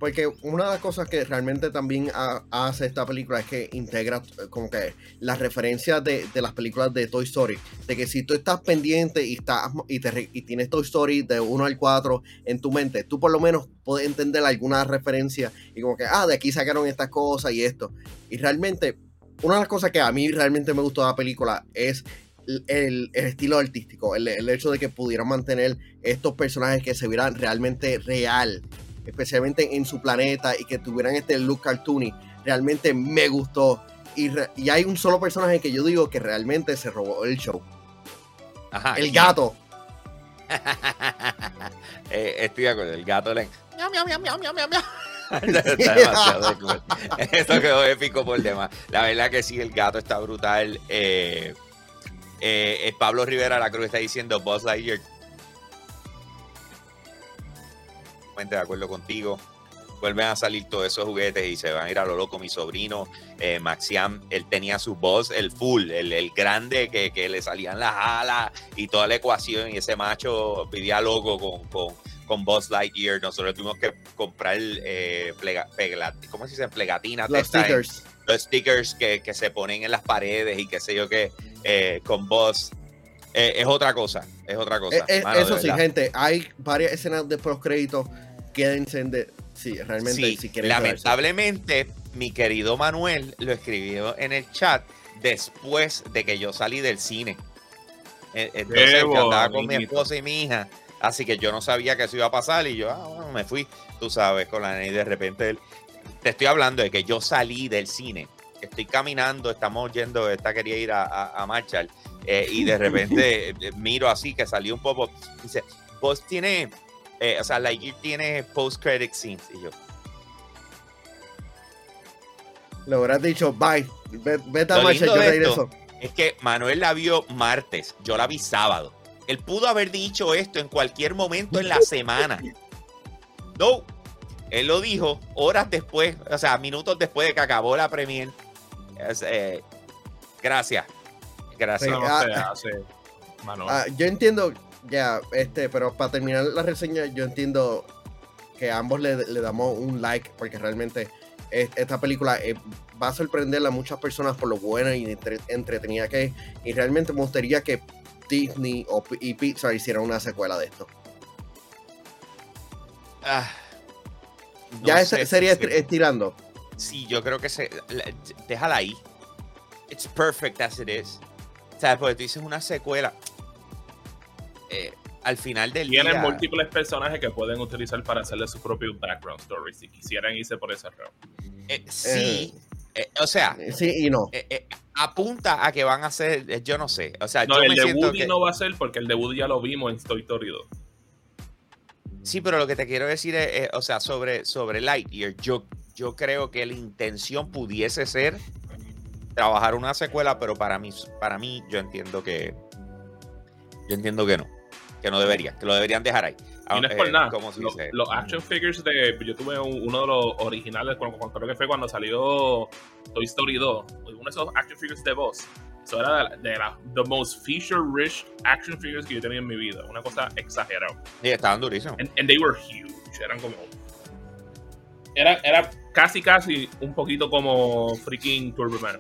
Porque una de las cosas que realmente también ha- hace esta película es que integra eh, como que las referencias de, las películas de Toy Story. De que si tú estás pendiente y, estás, y, tienes Toy Story de 1 al 4 en tu mente, tú por lo menos puedes entender alguna referencia y como que, ah, de aquí sacaron estas cosas y esto. Y realmente, una de las cosas que a mí realmente me gustó de la película es el estilo artístico, el, el hecho de que pudieran mantener estos personajes que se vieran realmente real especialmente en su planeta y que tuvieran este look cartoony, realmente me gustó. Y, re- y hay un solo personaje que yo digo que realmente se robó el show. Ajá, El gato. [laughs] Eh, estoy de acuerdo, el gato le... Miau, miau, miau, miau, miau, miau, miau. [laughs] Está demasiado cool. [laughs] Eso quedó épico por demás. La verdad que sí, el gato está brutal. Eh, eh, eh, Pablo Rivera La Cruz está diciendo Buzz Lightyear. De acuerdo contigo. Vuelven a salir todos esos juguetes y se van a ir a lo loco. Mi sobrino, eh, Maxiam, él tenía su Buzz, el full, el, el grande que, que le salían las alas y toda la ecuación. Y ese macho vivía loco con, con, con Buzz Lightyear. Nosotros tuvimos que comprar eh, plega- pegla- ¿cómo se dice? Plegatinas Los en- stickers. los stickers que, que se ponen en las paredes y qué sé yo qué, eh, con Buzz. Eh, es otra cosa, es otra cosa. Eh, eh, mano, eso sí, gente, hay varias escenas de post créditos. Quédense en de. Sí, realmente, Sí, si quieren. saber. lamentablemente, mi querido Manuel lo escribió en el chat después de que yo salí del cine. Eh, Entonces, Qué yo andaba con mi esposa y mi hija, así que yo no sabía que eso iba a pasar y yo, ah, bueno, me fui, tú sabes, con la nena y de repente él- te estoy hablando de que yo salí del cine, estoy caminando, estamos yendo, esta quería ir a, a, a Marshall, eh, y de repente eh, miro así que salió un poco, dice, vos tiene, eh, o sea, Lightyear tiene post-credit scenes, y yo, Le hubieras dicho, bye. Ve- Vete a marcha, yo regreso. Es que Manuel la vio martes, yo la vi sábado. Él pudo haber dicho esto en cualquier momento en la semana. No, él lo dijo horas después, o sea, minutos después de que acabó la premier. Es, eh, gracias, gracias. Sí, ah. Ah, yo entiendo, ya, este, pero para terminar la reseña, yo entiendo que a ambos le, le damos un like, porque realmente es- esta película eh, va a sorprender a muchas personas por lo buena y entre- entretenida que es. Y realmente me gustaría que Disney o, y Pixar hicieran una secuela de esto. Ah, no ya sé sería se- esti- estirando. Sí, yo creo que se. la- déjala ahí. It's perfect as it is. ¿Sabes? Porque tú dices una secuela. eh, al final del Tienen día. múltiples personajes que pueden utilizar para hacerle su propio background story si quisieran irse por ese route. eh, sí. eh, o sea, Sí y no. eh, eh, apunta a que van a ser. yo no sé. O sea, No, yo el me de Woody que. no va a ser porque el de Woody ya lo vimos en Toy Story 2. Sí, pero lo que te quiero decir es, eh, o sea, sobre, sobre Lightyear, yo, yo creo que la intención pudiese ser trabajar una secuela, pero para mí, para mí, yo entiendo que. Yo entiendo que no. Que no debería, que lo deberían dejar ahí. Y no es Eh, por nada. ¿cómo se Lo- dice? Los action figures de. Yo tuve un- uno de los originales, cuando, cuando- creo que fue cuando salió Toy Story 2. Uno de esos action figures de Boss. Eso era de, de la the most feature rich action figures que yo tenía en mi vida. Una cosa exagerada. Y estaban durísimos. And, and they were huge. Eran como. Era, era casi, casi un poquito como freaking Turbo Man.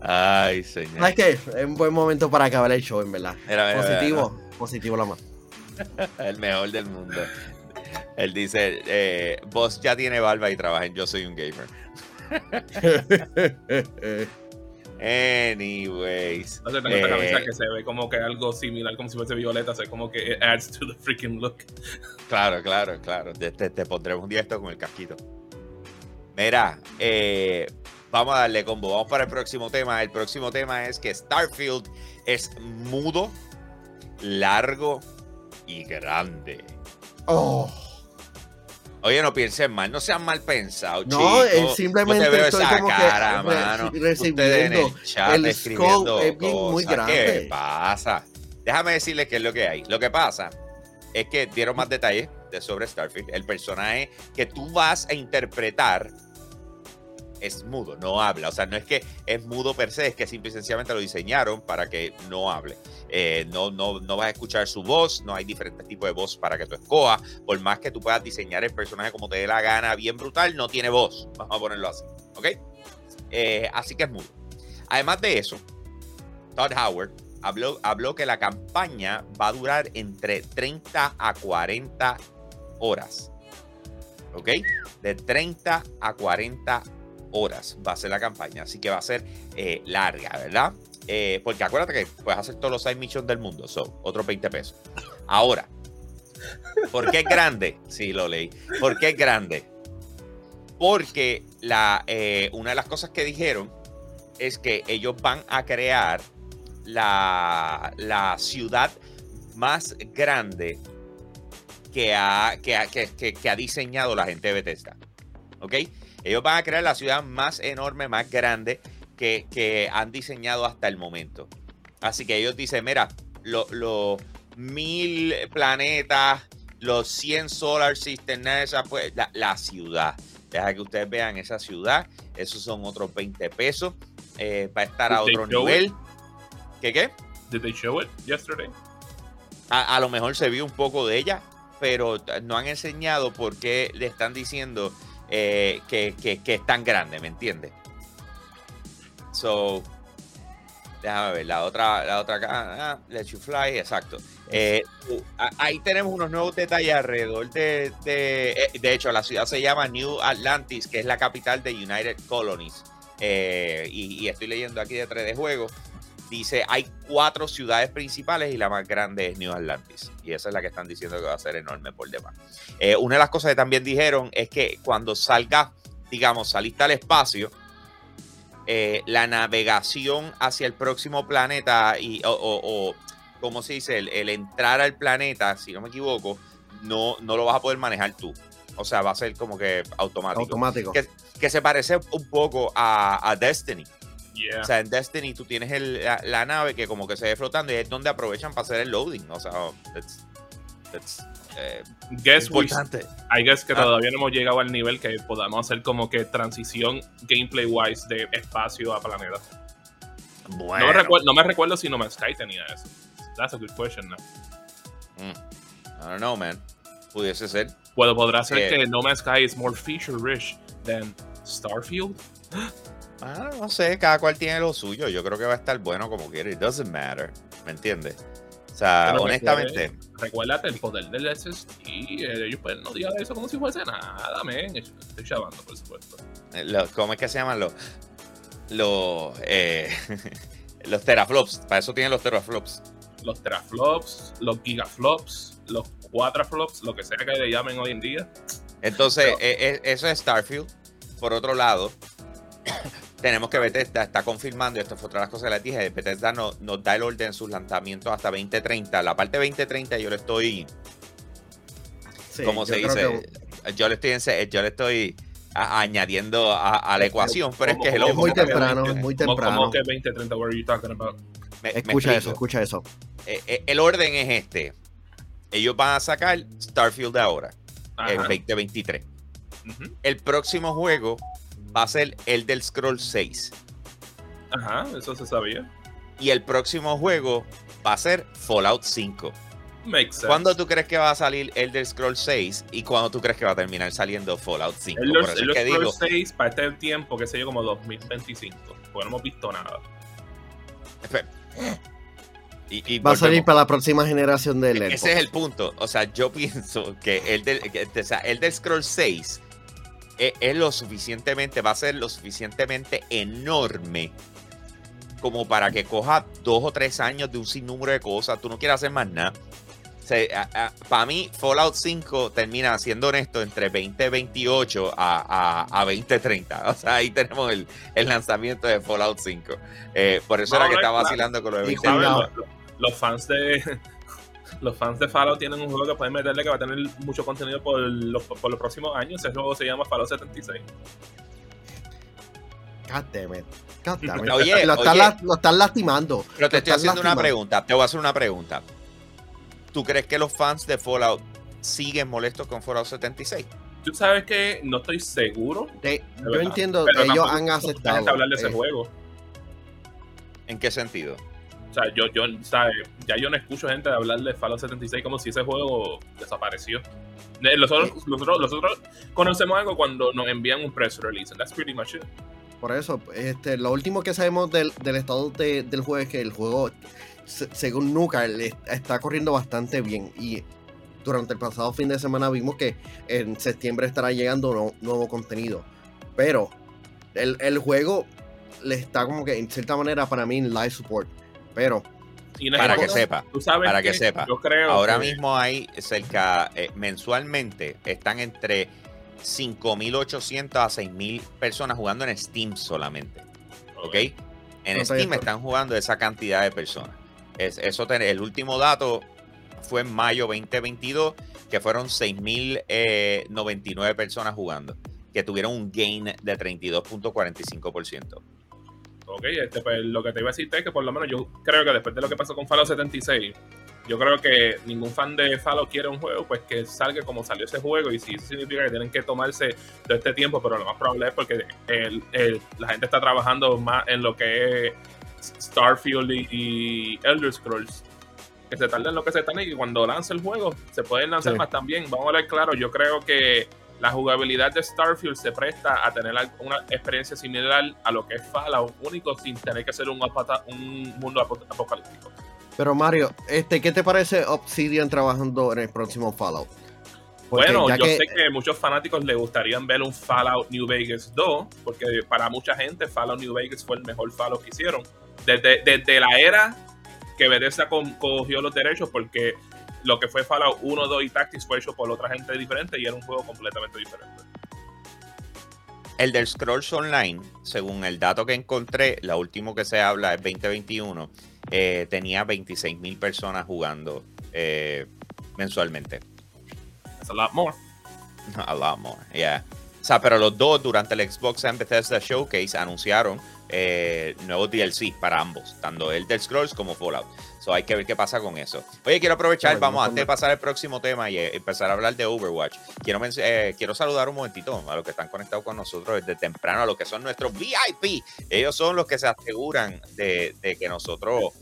Ay, señor. ¿Sabes qué? Es un buen momento para acabar el show, en verdad. Mira, mira, positivo, positivo la más. [laughs] El mejor del mundo. Él dice, eh, vos ya tiene barba y trabaja en Yo Soy un Gamer. [laughs] Anyways. No sé, tengo esta eh, camisa que se ve como que algo similar, como si fuese violeta. Se ve como que it adds to the freaking look. Claro, claro, claro. Te, te, te pondremos un día esto con el casquito. Mira, eh, vamos a darle combo. Vamos para el próximo tema. El próximo tema es que Starfield es mudo, largo y grande. Oh, Oye, no piensen mal, no sean mal pensados, no, chicos. simplemente no te veo estoy esa como cara, que mano. reci- Ustedes en recibiendo el chat el escribiendo es bien muy cosas. ¿Qué grande. pasa? Déjame decirles qué es lo que hay. Lo que pasa es que dieron más detalles de sobre Starfield. El personaje que tú vas a interpretar es mudo, no habla. O sea, no es que es mudo per se, es que simple y sencillamente lo diseñaron para que no hable. Eh, no, no, no vas a escuchar su voz, no hay diferentes tipos de voz para que tú escojas. Por más que tú puedas diseñar el personaje como te dé la gana, bien brutal, no tiene voz. Vamos a ponerlo así, ¿ok? Eh, así que es mudo. Además de eso, Todd Howard habló, habló que la campaña va a durar entre 30 a 40 horas. ¿Ok? De 30 a 40 horas va a ser la campaña. Así que va a ser eh, larga, ¿verdad? Eh, porque acuérdate que puedes hacer todos los side missions del mundo. Son otros 20 pesos. Ahora, ¿por qué es grande? Sí, lo leí. ¿Por qué es grande? Porque la, eh, una de las cosas que dijeron es que ellos van a crear la, la ciudad más grande que ha, que, ha, que, que- ha diseñado la gente de Bethesda. ¿Ok? Ellos van a crear la ciudad más enorme, más grande que, que han diseñado hasta el momento. Así que ellos dicen, mira, los mil planetas, los 100 solar systems, esa, pues, la, la ciudad. Deja que ustedes vean esa ciudad. Esos son otros 20 pesos. Eh, va a estar a Did otro nivel. ¿Qué qué? Did they show it yesterday? A, a lo mejor se vio un poco de ella, pero no han enseñado por qué le están diciendo eh, que, que- que es tan grande, ¿me entiendes? So, déjame ver, la otra, la otra acá, ah, Let You Fly, exacto. Eh, ahí tenemos unos nuevos detalles alrededor de, de, eh, de hecho, la ciudad se llama New Atlantis, que es la capital de United Colonies. Eh, y, y estoy leyendo aquí de juego. Dice, hay cuatro ciudades principales y la más grande es New Atlantis. Y esa es la que están diciendo que va a ser enorme por demás. Eh, una de las cosas que también dijeron es que cuando salga, digamos, saliste al espacio, eh, la navegación hacia el próximo planeta y, o, o- o, ¿cómo se dice? El, el entrar al planeta, si no me equivoco, no, no lo vas a poder manejar tú. O sea, va a ser como que automático. Automático. Que, que se parece un poco a, a Destiny. Yeah. O sea, en Destiny tú tienes el- la, la nave que como que se ve flotando y es donde aprovechan para hacer el loading. O sea, that's, that's, eh, Guess we, importante. I guess que Ah. todavía no hemos llegado al nivel que podamos hacer como que transición gameplay wise de espacio a planeta. Bueno, No, me recuerdo, no me recuerdo si No Man's Sky tenía eso. That's a good question. now. mm, I don't know, man. Pudiese ser. Puedo, podrá ser Eh. que No Man's Sky is more feature rich than Starfield. Ah, no sé, cada cual tiene lo suyo. Yo creo que va a estar bueno como quiera. It doesn't matter. ¿Me entiendes? O sea, Pero honestamente. Recuérdate el poder del SSD. eh, Ellos pueden odiar eso como si fuese nada, men. Estoy chavando, por supuesto. eh, ¿Cómo es que se llaman los. Los. eh, [laughs] los teraflops. Para eso tienen los teraflops. Los teraflops, los gigaflops, los cuatraflops, lo que sea que le llamen hoy en día. Entonces, Pero- eh, eso es Starfield. Por otro lado, tenemos que Bethesda está confirmando, y esto fue otra de las cosas que les dije, Bethesda no- nos da el orden en sus lanzamientos hasta 2030. La parte 2030 yo le estoy, Sí, ¿cómo yo se dice? que Yo le estoy, yo le estoy a- añadiendo a, a la ecuación, pero es que Como- es muy ¿cómo temprano, 20? es muy Como, temprano. como que 20, 30, what are you talking about? Me- me Escucha eso, escucha eso. Eh, eh, el orden es este. Ellos van a sacar Starfield ahora, en Ajá. 2023. Ujú. El próximo juego va a ser el del Scroll 6. Ajá, eso se sabía. Y el próximo juego va a ser Fallout 5. Makes sense. ¿Cuándo tú crees que va a salir el del Scroll 6 y cuándo tú crees que va a terminar saliendo Fallout 5? El Por eso el es que Los digo, Scrolls 6 para este tiempo, que sé yo, como 2025. Porque no hemos visto nada. y, y Va a salir para la próxima generación del Xbox. Ese es el punto. O sea, yo pienso que el del, que- o sea, el del Scroll 6 es, es lo suficientemente, va a ser lo suficientemente enorme como para que coja dos o tres años de un sinnúmero de cosas. Tú no quieres hacer más nada. para mí, Fallout 5 termina, siendo honesto, entre 2028 a, a, a 2030. O sea, ahí tenemos el, el lanzamiento de Fallout 5. Eh, por eso No, era que estaba vacilando con lo de Y 2030. ¿Sabes? cuidado. Los, los- los fans de. Los fans de Fallout tienen un juego que pueden meterle que va a tener mucho contenido por los, por los próximos años. Ese juego se llama Fallout 76. God damn it. God damn it. [laughs] Oye, lo, están oye. la- lo están lastimando. Pero te Lo estoy haciendo una pregunta. Te voy a hacer una pregunta. ¿Tú crees que los fans de Fallout siguen molestos con Fallout 76? Tú sabes que no estoy seguro. De- yo verdad. entiendo, pero ellos han aceptado. hablar de ese eh, juego. ¿En qué sentido? O sea, yo, yo, ¿sabes? ya yo no escucho gente hablar de Fallout 76 como si ese juego desapareció. Eh, Nosotros, nosotros, nosotros conocemos algo cuando nos envían un press release. and That's pretty much it. Por eso, este, lo último que sabemos del, del estado de- del juego es que el juego, se- según Nuka, está corriendo bastante bien. Y durante el pasado fin de semana vimos que en septiembre estará llegando no- nuevo contenido. Pero el, el juego le está como que, en cierta manera, para mí, en live support. Pero Para que sepa. Tú sabes para que sepa. Yo creo Ahora que- mismo hay cerca, eh, mensualmente, están entre 5.800 a 6.000 personas jugando en Steam solamente. ¿Ok? En No, Steam están jugando esa cantidad de personas. Es, eso ten- el último dato fue en mayo 2022, que fueron 6.099 personas jugando, que tuvieron un gain de 32.45%. Ok, este, pues, lo que te iba a decir es que por lo menos yo creo que después de lo que pasó con Fallout 76, yo creo que ningún fan de Fallout quiere un juego, pues que salga como salió ese juego y si eso significa que tienen que tomarse todo este tiempo, pero lo más probable es porque el- el- la gente está trabajando más en lo que es Starfield y, Elder Scrolls. Que se tarden lo que se tarden y cuando lance el juego se pueden lanzar Sí. más también. Vamos a ver claro, yo creo que la jugabilidad de Starfield se presta a tener una experiencia similar a lo que es Fallout, único sin tener que ser un, apata- un mundo apo- apocalíptico. Pero Mario, este, ¿qué te parece Obsidian trabajando en el próximo Fallout? Porque bueno, yo que- sé que muchos fanáticos les gustaría ver un Fallout New Vegas 2, porque para mucha gente Fallout New Vegas fue el mejor Fallout que hicieron. Desde, desde la era que Bethesda co- cogió los derechos, porque lo que fue Fallout 1, 2 y Tactics fue hecho por otra gente diferente y era un juego completamente diferente. El del Scrolls Online, según el dato que encontré, la último que se habla es 2021, eh, tenía 26 mil personas jugando eh, mensualmente. It's a lot more. [laughs] A lot more, yeah. O sea, pero los dos durante el Xbox and Bethesda Showcase anunciaron eh, nuevos DLC para ambos, tanto el del Scrolls como Fallout. So hay que ver qué pasa con eso. Oye, quiero aprovechar, vamos, no, antes de pasar al próximo tema y eh, empezar a hablar de Overwatch, quiero, eh, quiero saludar un momentito a los que están conectados con nosotros desde temprano, a los que son nuestros VIP. Ellos son los que se aseguran de, de que nosotros,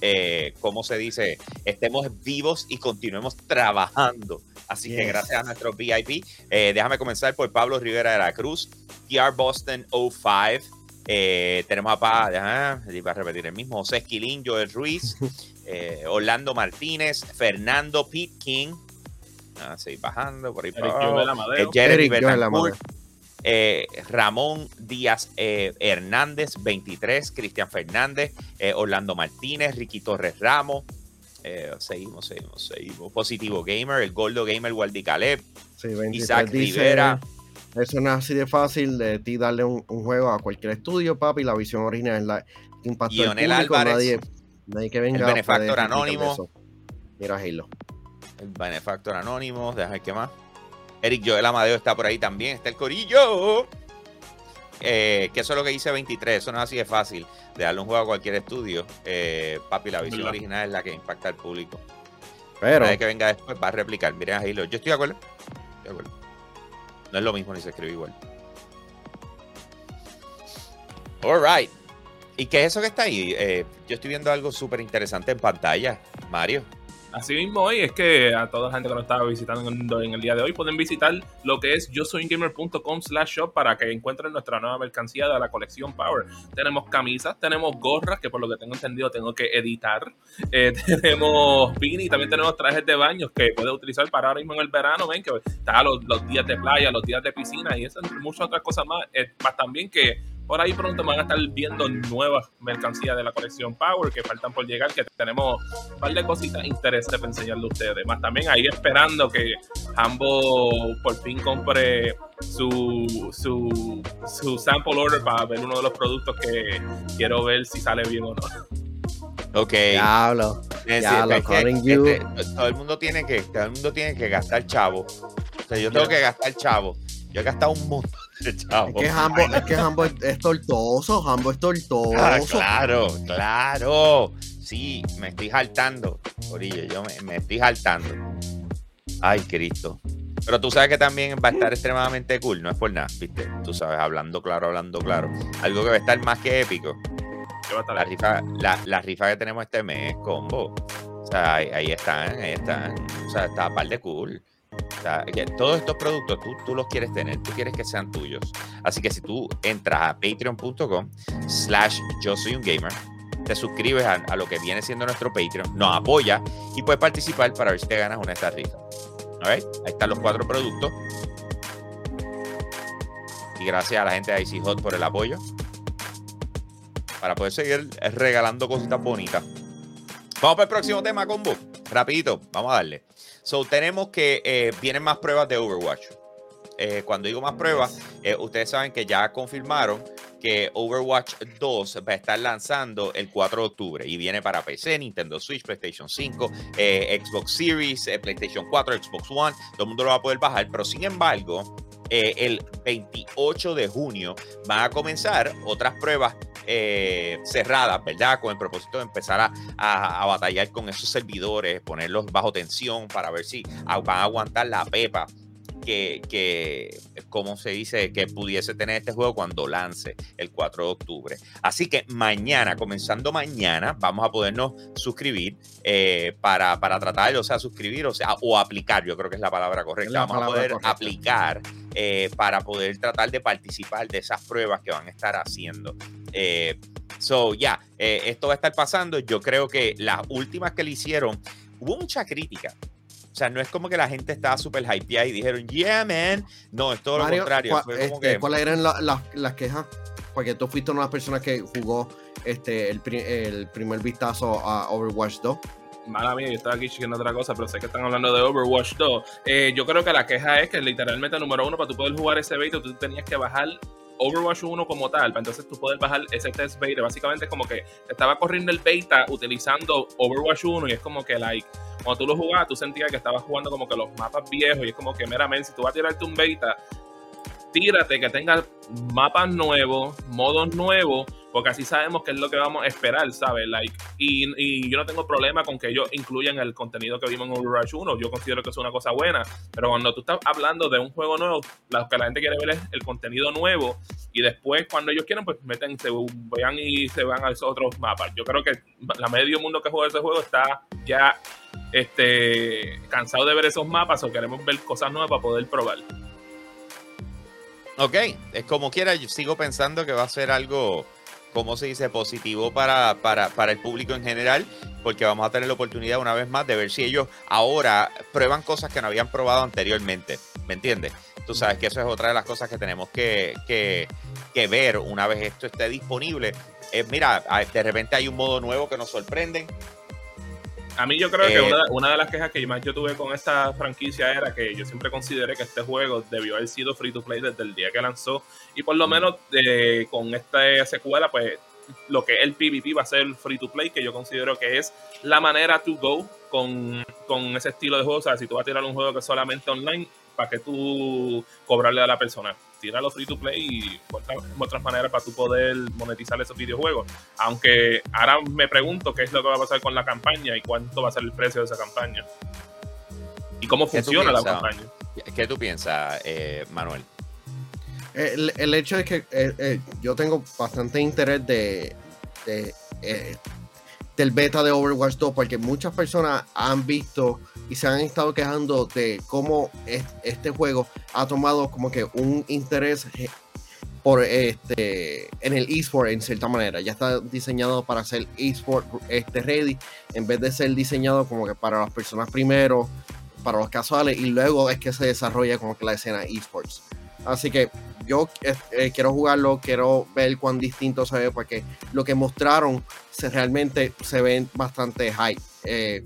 eh, ¿cómo se dice? Estemos vivos y continuemos trabajando. Así que gracias a nuestros VIP. Eh, déjame comenzar por Pablo Rivera de la Cruz, TR Boston 05. Eh, tenemos a Pa, ajá, y va a repetir el mismo, José Esquilín, Joel Ruiz, [laughs] eh, Orlando Martínez, Fernando Pete King. Ah, seguir bajando por ahí para Eric abajo. Joel Eh. Jeremy eh, Ramón Díaz eh, Hernández, 23, Cristian Fernández, eh, Orlando Martínez, Ricky Torres Ramos. eh, seguimos, seguimos, seguimos. Positivo Gamer, el Gordo Gamer, Waldi Caleb, Sí, 23 Isaac dice, Rivera. Eso no es así de fácil de ti darle un, un juego a cualquier estudio, papi. La visión original es la que impactó al Lionel público. Álvarez, nadie, nadie que venga. el benefactor anónimo. Mira, Halo. el Benefactor Anónimo, deja ver qué más. Eric Joel Amadeo está por ahí también, está el Corillo. Eh, que eso es lo que dice 23, eso no es así de fácil de darle un juego a cualquier estudio. Eh, papi, la visión original es la que impacta al público. Pero, Nadie que venga después va a replicar. Miren a Halo. Yo estoy de acuerdo. Estoy de acuerdo. No es lo mismo ni se escribe igual. Alright. ¿Y qué es eso que está ahí? Eh, yo estoy viendo algo súper interesante en pantalla, Mario. Así mismo hoy es que a toda la gente que nos estaba visitando en el día de hoy pueden visitar lo que es yo soy gamer.com slash shop para que encuentren nuestra nueva mercancía de la colección Power. Tenemos camisas, tenemos gorras que por lo que tengo entendido tengo que editar. Eh, [laughs] tenemos y también tenemos trajes de baños que puedes utilizar para ahora mismo en el verano, ven que está los, días de playa, los días de piscina y esas muchas otras cosas más. Eh, más también que por ahí pronto van a estar viendo nuevas mercancías de la colección Power que faltan por llegar, que tenemos un par de cositas interesantes para enseñarle a ustedes. Más también ahí esperando que Hambo por fin compre su, su, su sample order para ver uno de los productos que quiero ver si sale bien o no. Ok. Diablo. Diablo, este, todo el mundo tiene que, todo el mundo tiene que gastar chavo. O sea, yo tengo que gastar chavo. Yo he gastado un montón [laughs] chavo. Es que Hambo, es, que Hambo es, tortoso, Hambo es tortoso. Ah, claro, claro. Sí, me estoy saltando. Orillo, yo me, me estoy saltando. Ay, Cristo. Pero tú sabes que también va a estar extremadamente cool, no es por nada, ¿viste? Tú sabes, hablando claro, hablando claro. Algo que va a estar más que épico. La rifa, la, la rifa que tenemos este mes, combo. O sea, ahí, ahí, están, ahí están. O sea, está a par de cool todos estos productos tú, tú, los quieres tener, tú quieres que sean tuyos. Así que si tú entras a patreon.com slash yo soy un gamer, te suscribes a, lo que viene siendo nuestro Patreon, nos apoya y puedes participar para ver si te ganas una de estas rifas. Ahí están los cuatro productos. Y gracias a la gente de Icy Hot por el apoyo. Para poder seguir regalando cositas bonitas. Vamos para el próximo tema, combo. Rapidito, vamos a darle. So, tenemos que eh, vienen más pruebas de Overwatch. Eh, cuando digo más pruebas, eh, ustedes saben que ya confirmaron que Overwatch 2 va a estar lanzando el 4 de octubre y viene para PC, Nintendo Switch, PlayStation 5, Xbox Series, PlayStation 4, Xbox One. Todo el mundo lo va a poder bajar, pero sin embargo, el 28 de junio van a comenzar otras pruebas eh, cerradas, ¿verdad? Con el propósito de empezar a, batallar con esos servidores, ponerlos bajo tensión para ver si van a aguantar la pepa que, que, como se dice, que pudiese tener este juego cuando lance el 4 de octubre. Así que mañana, comenzando mañana, vamos a podernos suscribir eh, para, para tratar, o sea, suscribir, o sea, o aplicar, yo creo que es la palabra correcta. vamos a poder aplicar eh, para poder tratar de participar de esas pruebas que van a estar haciendo. Eh, so, ya, esto va a estar pasando. Yo creo que las últimas que le hicieron, hubo mucha crítica sea, no es como que la gente estaba súper hypeada y dijeron, yeah, man. No, es todo lo contrario. Este, ¿Cuáles eran las quejas? Porque tú fuiste una de las personas que jugó este, el, el primer vistazo a Overwatch 2 mala mía, yo estaba aquí chequeando otra cosa, pero sé que están hablando de Overwatch 2. Eh, yo creo que la queja es que literalmente, número uno, para tú poder jugar ese beta, tú tenías que bajar Overwatch 1 como tal, para entonces tú poder bajar ese test beta. Básicamente es como que estaba corriendo el beta utilizando Overwatch 1 y es como que, like, cuando tú lo jugabas, tú sentías que estabas jugando como que los mapas viejos y es como que, meramente, si tú vas a tirarte un beta, tírate que tenga mapas nuevos, modos nuevos, porque así sabemos qué es lo que vamos a esperar, ¿sabes? Like, y, yo no tengo problema con que ellos incluyan el contenido que vimos en Overwatch 1, yo considero que es una cosa buena, pero cuando tú estás hablando de un juego nuevo, lo que la gente quiere ver es el contenido nuevo, y después cuando ellos quieran, pues meten, se vean y se van a esos otros mapas. Yo creo que la medio mundo que juega ese juego está ya este, cansado de ver esos mapas o queremos ver cosas nuevas para poder probar. Ok, es como quiera, yo sigo pensando que va a ser algo, como se dice, positivo para, para, para, el público en general, porque vamos a tener la oportunidad una vez más de ver si ellos ahora prueban cosas que no habían probado anteriormente, ¿me entiendes? Tú sabes que eso es otra de las cosas que tenemos que, que, que ver una vez esto esté disponible. Eh, mira, de repente hay un modo nuevo que nos sorprende, a mí yo creo que eh, una, de las quejas que más yo tuve con esta franquicia era que yo siempre consideré que este juego debió haber sido free to play desde el día que lanzó y por lo menos eh, con esta secuela pues lo que es el PvP va a ser free to play que yo considero que es la manera to go con, con ese estilo de juego. O sea, si tú vas a tirar un juego que es solamente online, ¿para que tú cobrarle a la persona? tíralo free to play y otras maneras para tú poder monetizar esos videojuegos. Aunque ahora me pregunto qué es lo que va a pasar con la campaña y cuánto va a ser el precio de esa campaña. Y cómo funciona la campaña. ¿Qué tú piensas, eh, Manuel? El, el hecho es que eh, eh, yo tengo bastante interés de, de, eh, del beta de Overwatch 2 porque muchas personas han visto y se han estado quejando de cómo es- este juego ha tomado como que un interés eh, por este en el eSport en cierta manera. Ya está diseñado para ser eSport este ready en vez de ser diseñado como que para las personas primero, para los casuales y luego es que se desarrolla como que la escena eSports. Así que yo eh, eh, quiero jugarlo, quiero ver cuán distinto se ve, porque lo que mostraron se, realmente se ven bastante hype. Eh,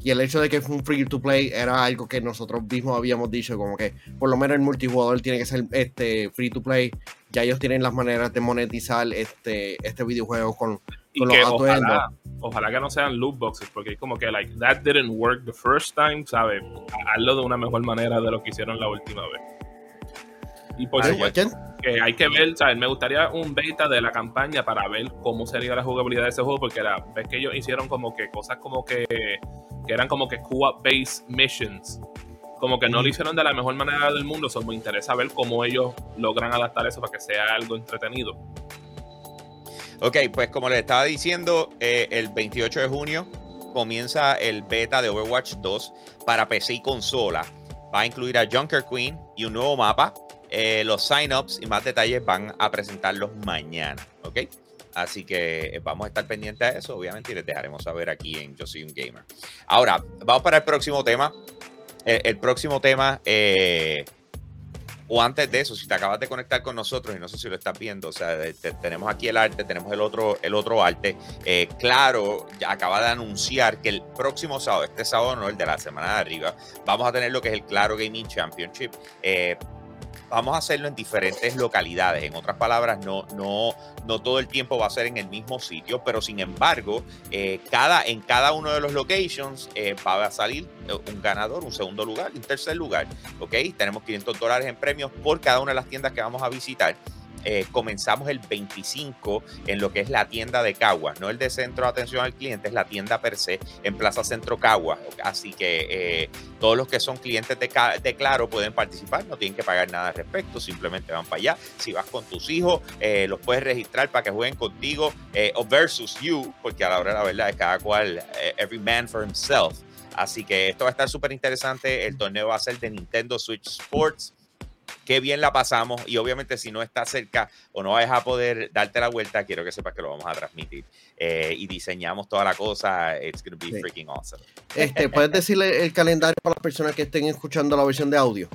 y el hecho de que fue un free to play era algo que nosotros mismos habíamos dicho, como que por lo menos el multijugador tiene que ser este free to play. Ya ellos tienen las maneras de monetizar este, este videojuego con, Y con que los ojalá, ojalá que no sean loot boxes, porque es como que, like, that didn't work the first time, ¿sabes? Hazlo de una mejor manera de lo que hicieron la última vez. Y por supuesto, que hay que ver, ¿sabes? Me gustaría un beta de la campaña para ver cómo sería la jugabilidad de ese juego, porque era, ves que ellos hicieron como que cosas como que, que eran como que co-op-based missions. Como que no lo hicieron de la mejor manera del mundo, so me interesa ver cómo ellos logran adaptar eso para que sea algo entretenido. Ok, pues como les estaba diciendo, eh, el 28 de junio comienza el beta de Overwatch 2 para PC y consola. Va a incluir a Junker Queen y un nuevo mapa. Eh, los sign-ups y más detalles van a presentarlos mañana, ¿ok? Así que eh, vamos a estar pendientes a eso, obviamente, y les dejaremos saber aquí en Yo Soy un Gamer. Ahora, vamos para el próximo tema. El próximo tema, eh, o antes de eso, si te acabas de conectar con nosotros y no sé si lo estás viendo, o sea, tenemos aquí el arte, tenemos el otro, el otro arte. Claro, ya acaba de anunciar que el próximo sábado, este sábado no, el de la semana de arriba, vamos a tener lo que es el Claro Gaming Championship. Vamos a hacerlo en diferentes localidades. En otras palabras, no, no, no todo el tiempo va a ser en el mismo sitio, pero sin embargo, eh, cada, en cada uno de los locations eh, va a salir eh, un ganador, un segundo lugar un tercer lugar. ¿Ok? Tenemos 500 dólares en premios por cada una de las tiendas que vamos a visitar. Eh, comenzamos el 25 en lo que es la tienda de Caguas, no el de centro de atención al cliente, es la tienda per se en Plaza Centro Caguas. Así que eh, todos los que son clientes de, Claro pueden participar, no tienen que pagar nada al respecto, simplemente van para allá. Si vas con tus hijos, eh, los puedes registrar para que jueguen contigo o versus you, porque a la hora de la verdad es cada cual, every man for himself. Así que esto va a estar súper interesante. El torneo va a ser de Nintendo Switch Sports. Qué bien la pasamos. Y obviamente, si no estás cerca o no vas a poder darte la vuelta, quiero que sepas que lo vamos a transmitir. Eh, y diseñamos toda la cosa. It's going to be Sí. freaking awesome. Este, ¿Puedes decirle el calendario para las personas que estén escuchando la versión de audio?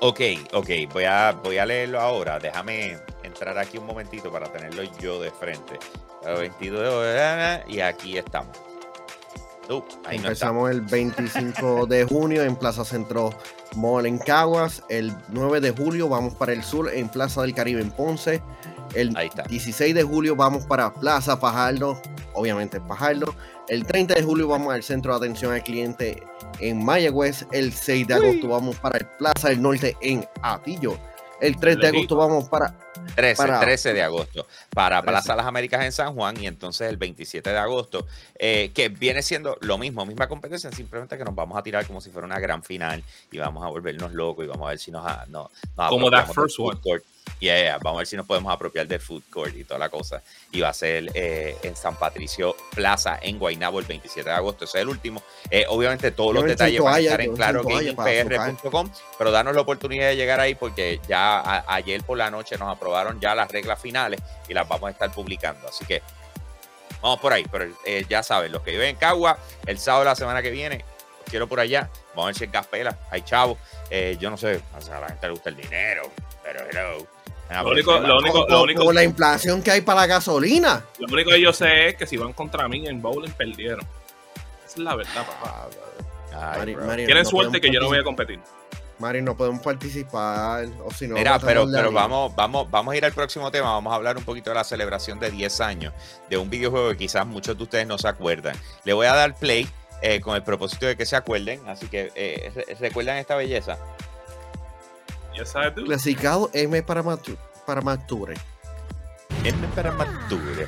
Ok, ok. Voy a, voy a leerlo ahora. Déjame entrar aquí un momentito para tenerlo yo de frente. El 22 de y aquí estamos. Uh. Empezamos el 25 de junio en Plaza Centro Mall en Caguas. El 9 de julio vamos para el sur en Plaza del Caribe en Ponce. El Ahí está. 16 de julio vamos para Plaza Fajardo, obviamente Fajardo. El 30 de julio vamos al Centro de Atención al Cliente en Mayagüez. El 6 de agosto vamos para el Plaza del Norte en Atillo. El 3 de agosto vamos para 13, para- 13 de agosto para 13. Plaza Las Américas en San Juan y entonces el 27 de agosto, eh, que viene siendo lo mismo, misma competencia, simplemente que nos vamos a tirar como si fuera una gran final y vamos a volvernos locos y vamos a ver si nos, a- no- nos Como that first one. court. Yeah, yeah, vamos a ver si nos podemos apropiar del food court y toda la cosa. Y va a ser eh, en San Patricio Plaza, en Guaynabo, el 27 de agosto. Ese es el último. Eh, obviamente todos los Yo detalles van a estar en en claro toalla para gamingpr.com, pero danos la oportunidad de llegar ahí porque ya a- ayer por la noche nos aprobaron ya las reglas finales y las vamos a estar publicando. Así que vamos por ahí, pero eh, ya saben, los que viven en Cagua, el sábado de la semana que viene, los quiero por allá. Vamos a ver si en Gaspela hay chavos. Yo no sé, o sea, a la gente le gusta el dinero, pero hello. Venga, Lo por único- lo único- la inflación que hay para la gasolina. Lo único que yo sé es que si van contra mí en bowling, perdieron. Esa es la verdad, papá. Ay, Mari- bro. Mari, Tienen no suerte que yo no voy a competir. Mari, no podemos participar. O si no, Mira, pero, pero vamos, vamos, vamos a ir al próximo tema. Vamos a hablar un poquito de la celebración de 10 años de un videojuego que quizás muchos de ustedes no se acuerdan. Le voy a dar play eh, con el propósito de que se acuerden. Así que eh, re- recuerdan esta belleza. Ya sabes tú. Clasificado M para, matu- para Mature. M para Mature.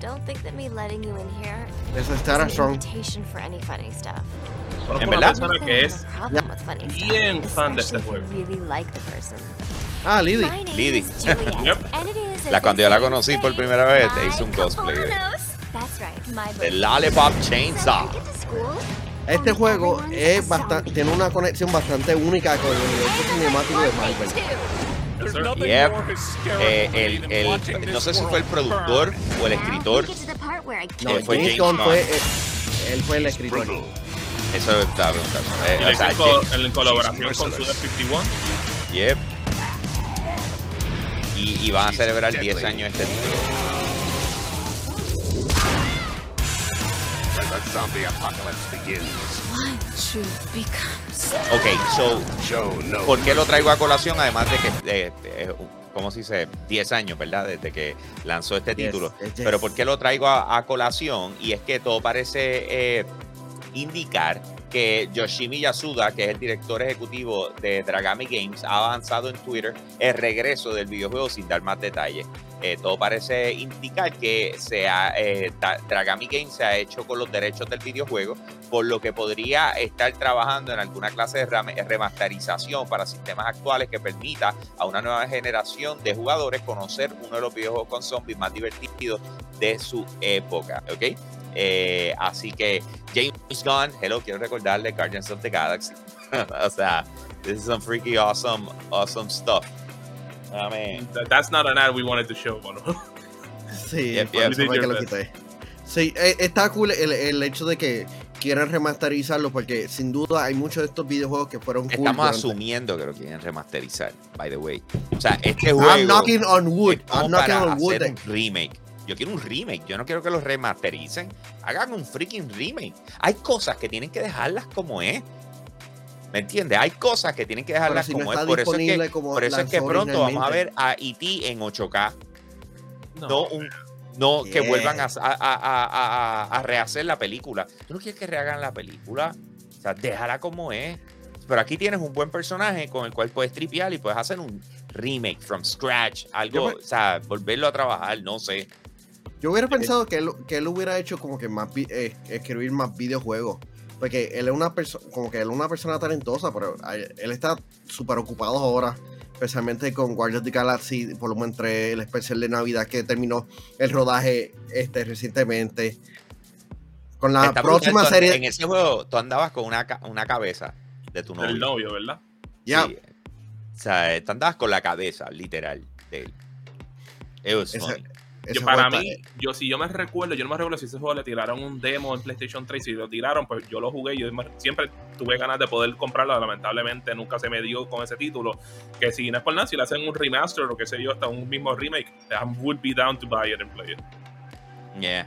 don't think that me letting you in here estará an strong. invitation for any funny stuff. En verdad. persona que es have a problem with funny stuff, bien fan de este juego. really like the person. Ah, is, as [laughs] La- cuando yo la conocí por primera vez, te hice un cosplay. Cabanos. That's right, my The birthday. Lollipop So, Chainsaw. Este juego es bastante, tiene una conexión bastante única con el universo cinemático de Marvel. Yep. Eh, el, el, no sé si fue el productor o el escritor. No, Eh, fue James Gunn fue, eh, él fue el escritor. Eso estaba preguntando. Eh, Y o le sea, en colaboración con Suda 51. Yep. Y, y van a celebrar 10 años este título. The zombie apocalypse begins. One truth becomes. Ok, so, Show no. ¿por qué lo traigo a colación? Además de que, eh, eh, ¿cómo se dice? 10 años, ¿verdad? Desde que lanzó este Yes, título. yes, yes. Pero ¿por qué lo traigo a, a colación? Y es que todo parece eh, indicar que Yoshimi Yasuda, que es el director ejecutivo de Dragami Games, ha avanzado en Twitter el regreso del videojuego sin dar más detalles. Eh, todo parece indicar que se ha, eh, Dragami Games se ha hecho con los derechos del videojuego, por lo que podría estar trabajando en alguna clase de remasterización para sistemas actuales que permita a una nueva generación de jugadores conocer uno de los videojuegos con zombies más divertidos de su época, ¿ok? Eh, así que James Gunn, hello, quiero recordarle Guardians of the Galaxy. [laughs] o sea, this is some freaky awesome, awesome stuff. Dame- That- That's not an ad we wanted to show, bueno. [laughs] Sí, Yep, yep. eso fue que lo quité. Sí, eh, está cool el, el hecho de que quieran remasterizarlo porque sin duda hay muchos de estos videojuegos que fueron cool. Estamos durante- asumiendo que lo quieren remasterizar, by the way. O sea, este I'm juego knocking on wood. es como I'm knocking para on wood. hacer un remake. Yo quiero un remake. Yo no quiero que los remastericen. Hagan un freaking remake. Hay cosas que tienen que dejarlas como es. ¿Me entiendes? Hay cosas que tienen que dejarlas si como es. Por eso es que, disponible como por eso es que lanzó pronto vamos a ver a E.T. en 8K. No. No, un, no que vuelvan a, a- a- a- a- a rehacer la película. ¿Tú no quieres que rehagan la película? O sea, déjala como es. Pero aquí tienes un buen personaje con el cual puedes tripear y puedes hacer un remake from scratch. Algo, me- o sea, volverlo a trabajar, no sé. Yo hubiera pensado que él, que él hubiera hecho como que más eh, escribir más videojuegos. Porque él es una persona, como que él es una persona talentosa, pero él está súper ocupado ahora, especialmente con Guardians of the Galaxy, volumen 3, el especial de Navidad que terminó el rodaje este recientemente. Con la Está próxima brutal, serie. En ese juego, tú andabas con una, ca- una cabeza de tu novio. El novio, ¿verdad? Ya, Sí. O sea, tú andabas con la cabeza, literal, de él. It Yo, para mí, yo si yo me recuerdo, yo no me recuerdo si ese juego le tiraron un demo en PlayStation 3, si lo tiraron, pues yo lo jugué, yo siempre tuve ganas de poder comprarlo, lamentablemente nunca se me dio con ese título, que si no es por nada, si le hacen un remaster o qué sé yo, hasta un mismo remake, I would be down to buy it and play it. Yeah.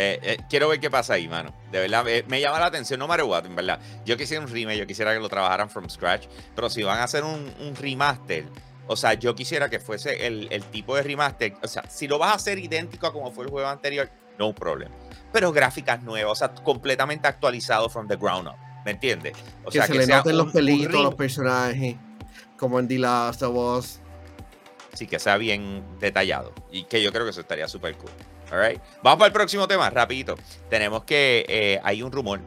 Eh, eh, quiero ver qué pasa ahí, mano. De verdad, eh, me llama la atención, no matter what, en verdad. Yo quisiera un remake, yo quisiera que lo trabajaran from scratch, pero si van a hacer un, un remaster, o sea, yo quisiera que fuese el, el tipo de remaster, o sea, si lo vas a hacer idéntico a como fue el juego anterior, no problem. Pero gráficas nuevas, o sea, completamente actualizado from the ground up, ¿me entiendes? O que sea, se le sea noten un- los un pelitos los personajes, como en The Last of Us. Sí, que sea bien detallado. Y que yo creo que eso estaría súper cool. All right. Vamos para el próximo tema, rapidito. Tenemos que eh, hay un rumor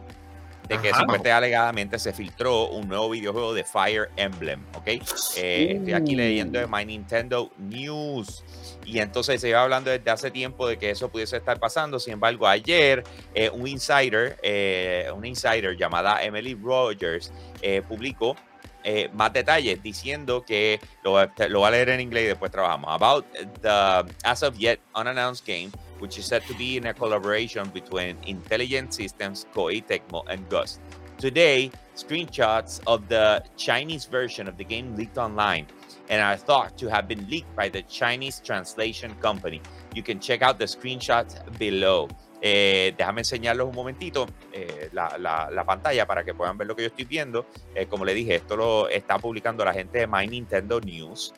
de que supuestamente alegadamente se filtró un nuevo videojuego de Fire Emblem, ¿ok? Eh, Estoy aquí leyendo de My Nintendo News. Y entonces se iba hablando desde hace tiempo de que eso pudiese estar pasando. Sin embargo, ayer eh, un insider, eh, una insider llamada Emily Rogers, eh, publicó eh, más detalles diciendo que lo, va- lo voy a leer en inglés y después trabajamos. About the as of yet unannounced game, which is said to be in a collaboration between Intelligent Systems, Koei Tecmo, and Gust. Today, screenshots of the Chinese version of the game leaked online and are thought to have been leaked by the Chinese translation company. You can check out the screenshots below. Eh, déjame enseñarles un momentito eh, la, la- la pantalla para que puedan ver lo que yo estoy viendo. Eh, como le dije, esto lo está publicando la gente de My Nintendo News.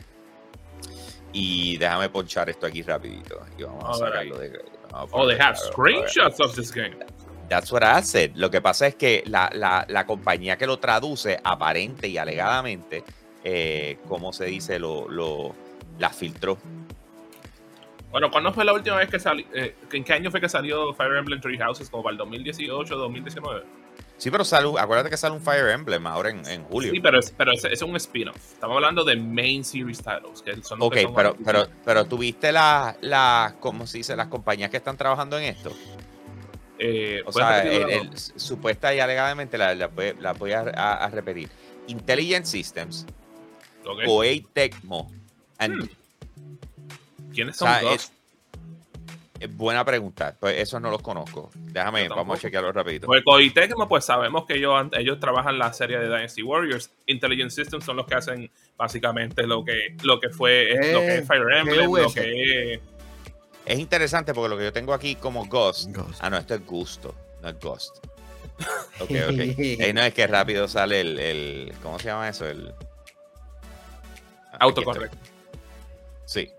Y déjame ponchar esto aquí rapidito. Y vamos a sacarlo de... vamos a Oh, they have screenshots of this game. That's what I said. Lo que pasa es que la, la- la compañía que lo traduce aparente y alegadamente, eh, ¿cómo se dice? Lo, lo, la filtró. Bueno, ¿cuándo fue la última vez que salió? eh, ¿En qué año fue que salió Fire Emblem Three Houses? Como para el 2018, 2019. Sí, pero sale, acuérdate que sale un Fire Emblem ahora en, en julio. Sí, pero, es, pero es, es un spin-off. Estamos hablando de main series titles. Que son Ok, que son pero, pero, pero tuviste las, la, ¿cómo se dice? Las compañías que están trabajando en esto. Eh, O ¿puedes sea, el- el- supuesta y alegadamente la, la voy, la voy a, a- a repetir. Intelligent Systems, Ok. Koei Tecmo, and- Hmm. ¿Quiénes o son sea, dos? es buena pregunta. Pues esos no los conozco. Déjame, vamos a chequearlo rapidito. Pues Koei Tecmo, pues sabemos que ellos, ellos trabajan la serie de Dynasty Warriors. Intelligent Systems son los que hacen básicamente lo que, lo que fue lo que es Fire Emblem, lo que es. Es interesante porque lo que yo tengo aquí como Ghost. Ghost. Ah, no, esto es Gusto, no es Ghost. [laughs] Ok, ok. Eh, no es que rápido sale el, el- ¿Cómo se llama eso? El. Ah, Autocorrecto. Sí.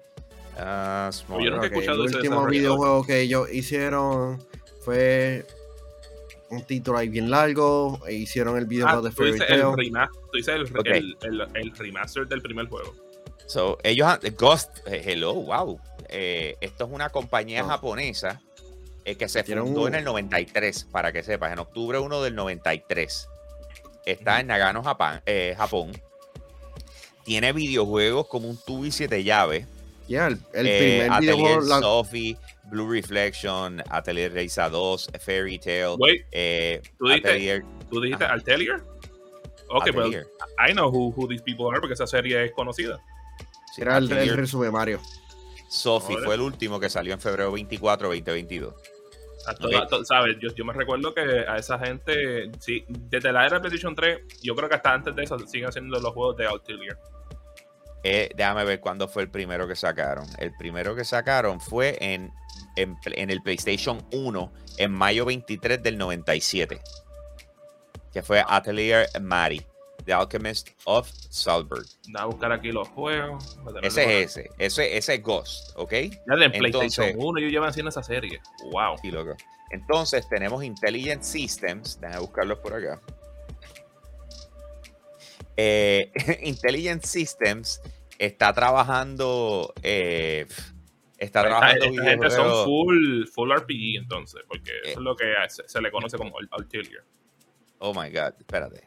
Ah, small- Yo nunca he escuchado el ese último videojuego que ellos hicieron fue un título ahí bien largo. e hicieron el Ah, videojuego de tú Fairy dices el, Tail. rema- tú dices el, Ok. el- el- el remaster del primer juego. So, ellos, han- Ghost, eh, hello, wow. Eh, esto es una compañía Oh. japonesa eh, que se Hicieron fundó un- en el 93, para que sepas, en octubre 1 del 93. Está en Nagano, Japón. eh, Japón. Tiene videojuegos como un y siete llaves. El, el eh, primer Atelier videojuego. la- Sophie, Blue Reflection, Atelier Reisa 2, Fairy Tail, Wait, eh, ¿Tú dijiste- Atelier, ¿tú dijiste Ajá. Altelier? Ok, pero Atelier. I know who, who these people are porque esa serie es conocida. Sí, era el, el Atelier resumen Mario. Sophie fue el último que salió en febrero 24, 2022. A to- Ok. a to- ¿Sabes? Yo, yo me recuerdo que a esa gente, sí, desde la era de PlayStation 3, yo creo que hasta antes de eso siguen haciendo los juegos de Altelier. Eh, déjame ver cuándo fue el primero que sacaron. El primero que sacaron fue en, en, en el PlayStation 1 en mayo 23 del 97. Que fue Atelier Mari, The Alchemist of Salzburg. Voy a buscar aquí los juegos. Ese es ese. Ese, ese es Ghost, ¿ok? Ya en PlayStation Entonces- 1 ellos llevan haciendo esa serie. Wow. Sí, loco. Entonces tenemos Intelligent Systems. Déjame buscarlos por acá. Eh, [laughs] Intelligent Systems está trabajando. eh, está Esta, trabajando esta gente son full, full RPG entonces, porque Eh. eso es lo que se, se le conoce como Altelier. Oh my god, espérate.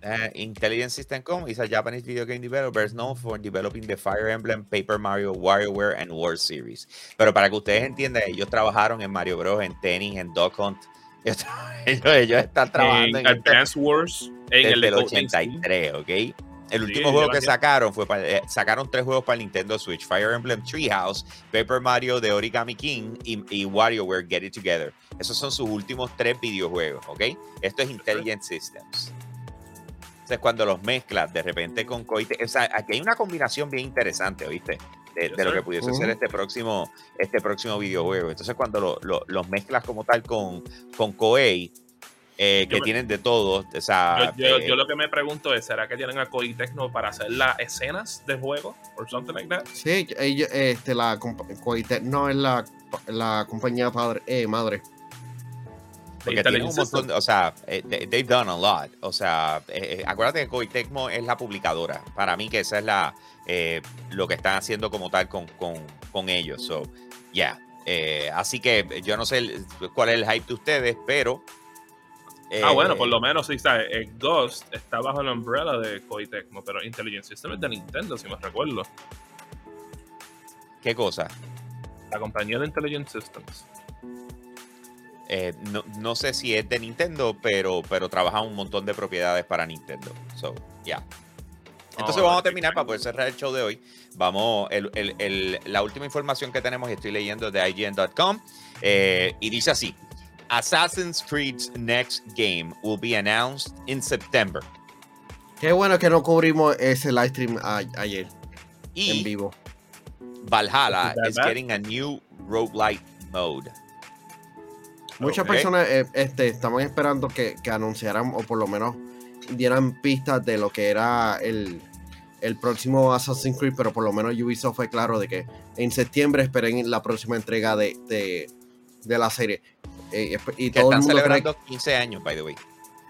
Uh, Intelligent System Com is a Japanese video game developer known for developing the Fire Emblem, Paper Mario, WarioWare, and World Series. Pero para que ustedes entiendan, ellos trabajaron en Mario Bros, en Tennis, en Duck Hunt. [laughs] Ellos, ellos, están trabajando En en, este Advance Wars, en desde el de el Code Names, 83, ¿ok? El último Sí, juego que sacaron fue para, eh, sacaron tres juegos para el Nintendo Switch: Fire Emblem Treehouse, Paper Mario de Origami King y, y WarioWare Get It Together. Esos son sus últimos tres videojuegos, ¿ok? Esto es Intelligent Systems. Entonces, cuando los mezclas de repente con Coite, o sea, aquí hay una combinación bien interesante, ¿oíste? De, lo que pudiese Ujú. ser este próximo, este próximo videojuego. Entonces, cuando lo- lo- los mezclas como tal con, con Koei, eh, que me- tienen de todo, o sea, Yo, yo- eh, yo lo que me pregunto es, ¿será que tienen a Koei Tecno para hacer las escenas de juego? ¿O something like that? Sí, ellos, este, la compa- Koei no es la, la compañía padre, eh, madre. Porque tienen un montón, de- o sea, eh, they- they've done a lot. O sea, eh, eh, acuérdate que Koei Tecmo es la publicadora. Para mí que esa es la eh, lo que están haciendo como tal con, con, con ellos. So, yeah. Eh, así que yo no sé el- cuál es el hype de ustedes, pero... ah, eh, bueno, por lo menos sí, ¿sabes? Eh, Ghost está bajo la umbrella de Koei Tecmo, pero Intelligent System es de Nintendo, si me recuerdo. ¿Qué cosa? La compañía de Intelligent Systems. Eh, no, no sé si es de Nintendo, pero, pero trabaja un montón de propiedades para Nintendo. So, yeah. Entonces Oh, vamos a terminar para poder cerrar el show de hoy. Vamos, el- el- el- la última información que tenemos estoy leyendo de IGN.com eh, y dice así: Assassin's Creed's next game will be announced in September. Qué bueno que no cubrimos ese live stream a- ayer en Y vivo. Valhalla Is getting a new roguelite mode. Muchas personas eh, este, estaban esperando que, que anunciaran o por lo menos dieran pistas de lo que era el, el próximo Assassin's Creed, pero por lo menos Ubisoft fue claro de que en septiembre esperen la próxima entrega de, de, de la serie. Eh, y esp- y Que todo el están mundo cree celebrando 15 años, by the way.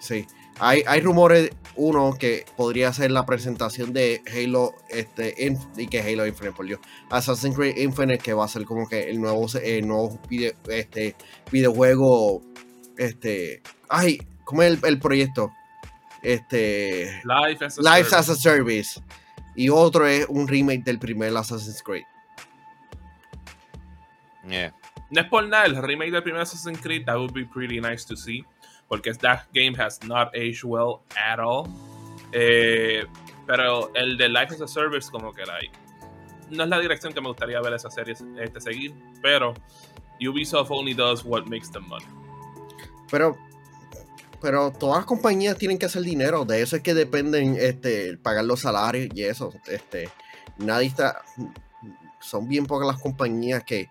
Sí. Hay, hay rumores, uno, que podría ser la presentación de Halo, este, Inf- y que Halo Infinite, por Dios. Assassin's Creed Infinite, que va a ser como que el nuevo, el nuevo video- este, videojuego, este, ay, ¿cómo es el, el proyecto? Este, Life as a Life Service. as a Service. Y otro es un remake del primer Assassin's Creed. Yeah. No es por nada, el remake del primer Assassin's Creed, that would be pretty nice to see. Porque that game has not aged well at all. Eh, pero el de Life as a Service, como que like, no es la dirección que me gustaría ver esa serie este, seguir. Pero Ubisoft only does what makes them money. Pero, pero todas las compañías tienen que hacer dinero. De eso es que dependen este, pagar los salarios y eso. Este, nadie está. Son bien pocas las compañías que,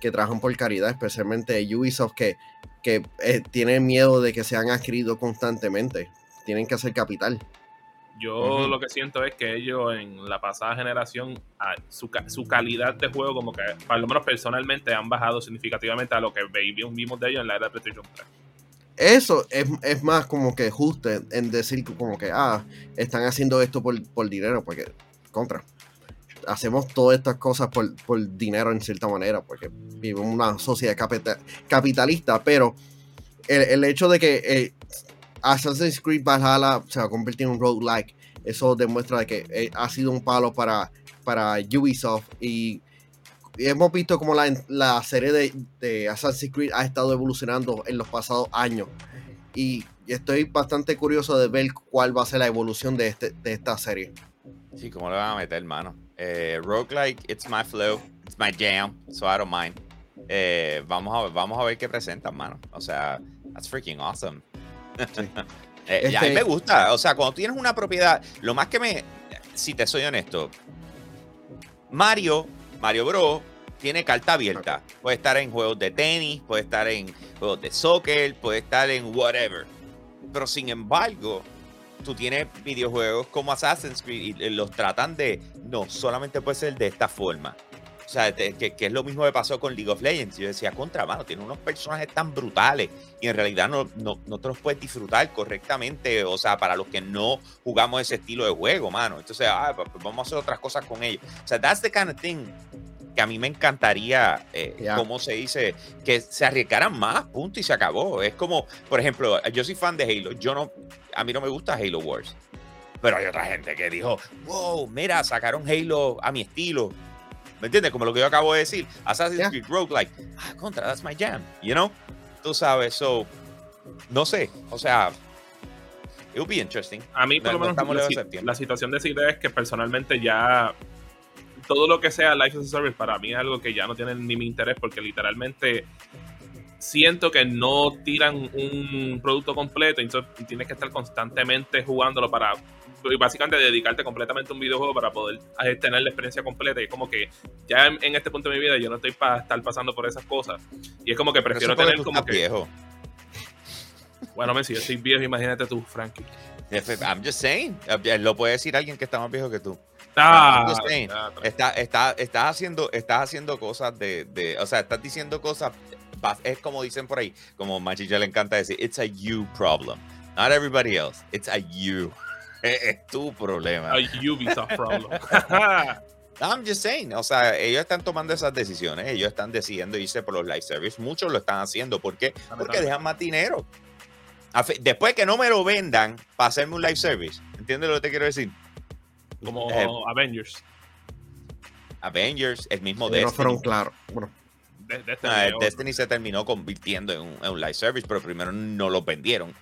que trabajan por caridad, especialmente Ubisoft, que, que eh, tiene miedo de que sean adquiridos constantemente. Tienen que hacer capital. Yo lo que siento es que ellos en la pasada generación, a- su, su calidad de juego, como que, por lo menos personalmente, han bajado significativamente a lo que vi- vimos de ellos en la era de PlayStation 3. Eso es, es más como que justo en, en decir como que, ah, están haciendo esto por, por dinero, porque, contra, hacemos todas estas cosas por, por dinero en cierta manera, porque vivimos en una sociedad capita- capitalista, pero el, el hecho de que eh, Assassin's Creed Valhalla se va a convertir en un roguelike, eso demuestra de que eh, ha sido un palo para, para Ubisoft y hemos visto como la, la serie de, de Assassin's Creed ha estado evolucionando en los pasados años. Y estoy bastante curioso de ver cuál va a ser la evolución de, este, de esta serie. Sí, ¿cómo le van a meter, hermano? Eh, roguelike, it's my flow, it's my jam, so I don't mind. Eh, vamos, a ver, vamos a ver qué presentan, mano. O sea, that's freaking awesome. [laughs] Eh, y a mí Este- me gusta, o sea, cuando tienes una propiedad, lo más que me, si te soy honesto, Mario, Mario Bros. tiene carta abierta. Puede estar en juegos de tenis, puede estar en juegos de soccer, puede estar en whatever. Pero sin embargo, tú tienes videojuegos como Assassin's Creed y los tratan de, no, solamente puede ser de esta forma. O sea, te- que, es lo mismo que pasó con League of Legends. Yo decía, contra, mano, tiene unos personajes tan brutales y en realidad no, no, no te los puedes disfrutar correctamente. O sea, para los que no jugamos ese estilo de juego, mano. Entonces, ah, pues vamos a hacer otras cosas con ellos. O sea, that's the kind of thing que a mí me encantaría, eh, Ya. ¿cómo se dice? Que se arriesgaran más, punto, y se acabó. Es como, por ejemplo, yo soy fan de Halo. Yo no, a mí no me gusta Halo Wars. Pero hay otra gente que dijo, wow, mira, sacaron Halo a mi estilo. ¿Me entiendes? Como lo que yo acabo de decir. Assassin's Yeah. Creed Roguelike. Ah, contra, that's my jam. You know? Tú sabes, so. No sé. O sea. It would be interesting. A mí, por No- lo no menos, la, la situación de Cide es que personalmente ya todo lo que sea Life as a Service para mí es algo que ya no tiene ni mi interés porque literalmente siento que no tiran un producto completo y entonces tienes que estar constantemente jugándolo para básicamente dedicarte completamente a un videojuego para poder tener la experiencia completa y es como que ya en, en este punto de mi vida yo no estoy para estar pasando por esas cosas y es como que prefiero tener tú como estás que viejo. bueno men, si yo soy viejo imagínate tú Frankie I'm just saying. Eh, Lo puede decir alguien que está más viejo que tú. Ya, Está, está, estás, haciendo, estás haciendo cosas de, de- O sea, estás diciendo cosas. Es como dicen por ahí, como Machicha le encanta decir, it's a you problem. Not everybody else. It's a you. [laughs] Es, tu problema. a Ubisoft problem [laughs] I'm just saying. O sea, ellos están tomando esas decisiones. Ellos están decidiendo irse por los live service. Muchos lo están haciendo. ¿Por qué? Porque dejan más dinero. Después que no me lo vendan para hacerme un live service. ¿Entiendes lo que te quiero decir? Como Eh, Avengers. Avengers, el mismo Ellos no Destiny. fueron claros. Bueno, De, este Ah. Destiny se terminó convirtiendo en un, en un live service, pero primero no lo vendieron.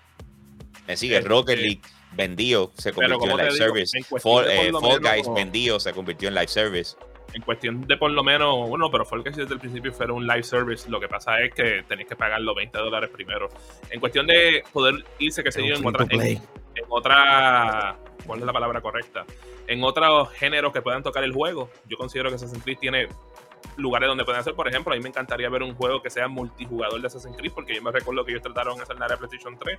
Me sigue, Este, Rocket League vendido, se convirtió en como live digo, service. en Fall, eh, Fall Guys vendido, se convirtió en live service. En cuestión de por lo menos, bueno, pero Fall Guys desde el principio fuera un live service. Lo que pasa es que tenéis que pagar los 20 dólares primero. En cuestión de poder irse, que se yo, en otra, en otra. ¿Cuál es la palabra correcta? En otros géneros que puedan tocar el juego. Yo considero que Assassin's Creed tiene lugares donde pueden hacer. Por ejemplo, a mí me encantaría ver un juego que sea multijugador de Assassin's Creed, porque yo me recuerdo que ellos trataron de hacer en la área de PlayStation 3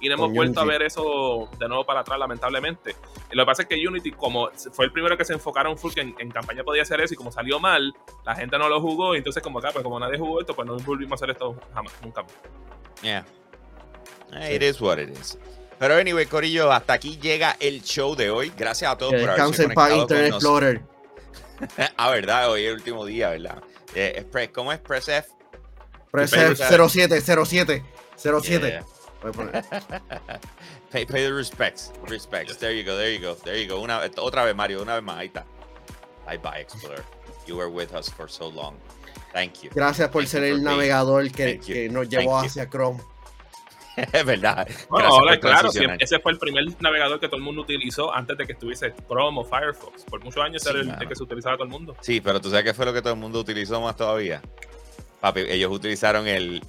y no hemos vuelto a ver eso de nuevo para atrás, lamentablemente. Y lo que pasa es que Unity, como fue el primero que se enfocaron full que en, en campaña podía hacer eso, y como salió mal, la gente no lo jugó, y entonces, como acá, pues como nadie jugó esto, pues no volvimos a hacer esto jamás, nunca más. Yeah. It is what it is. Pero anyway, Corillo, hasta aquí llega el show de hoy. Gracias a todos Que por haberse para conectado con Internet. Explorer. [laughs] Ah, verdad, hoy es el último día, ¿verdad? Eh, ¿Cómo es? Press F. Press F 07, 07, 07. Yeah. Voy a poner. [laughs] Pay, pay the respects. Respects. There you go, there you go, there you go. Una, otra vez, Mario, una vez más. Ahí está. Bye bye, Explorer. You were with us for so long. Thank you. Gracias por Thank ser el navegador que, Thank que nos Thank llevó you. hacia Chrome. [laughs] Es verdad. Bueno, ahora claro, siempre- ese fue el primer navegador que todo el mundo utilizó antes de que estuviese Chrome o Firefox. Por muchos años Sí, era el, el que se utilizaba todo el mundo. Sí, pero tú sabes qué fue lo que todo el mundo utilizó más todavía. Papi, ellos utilizaron el,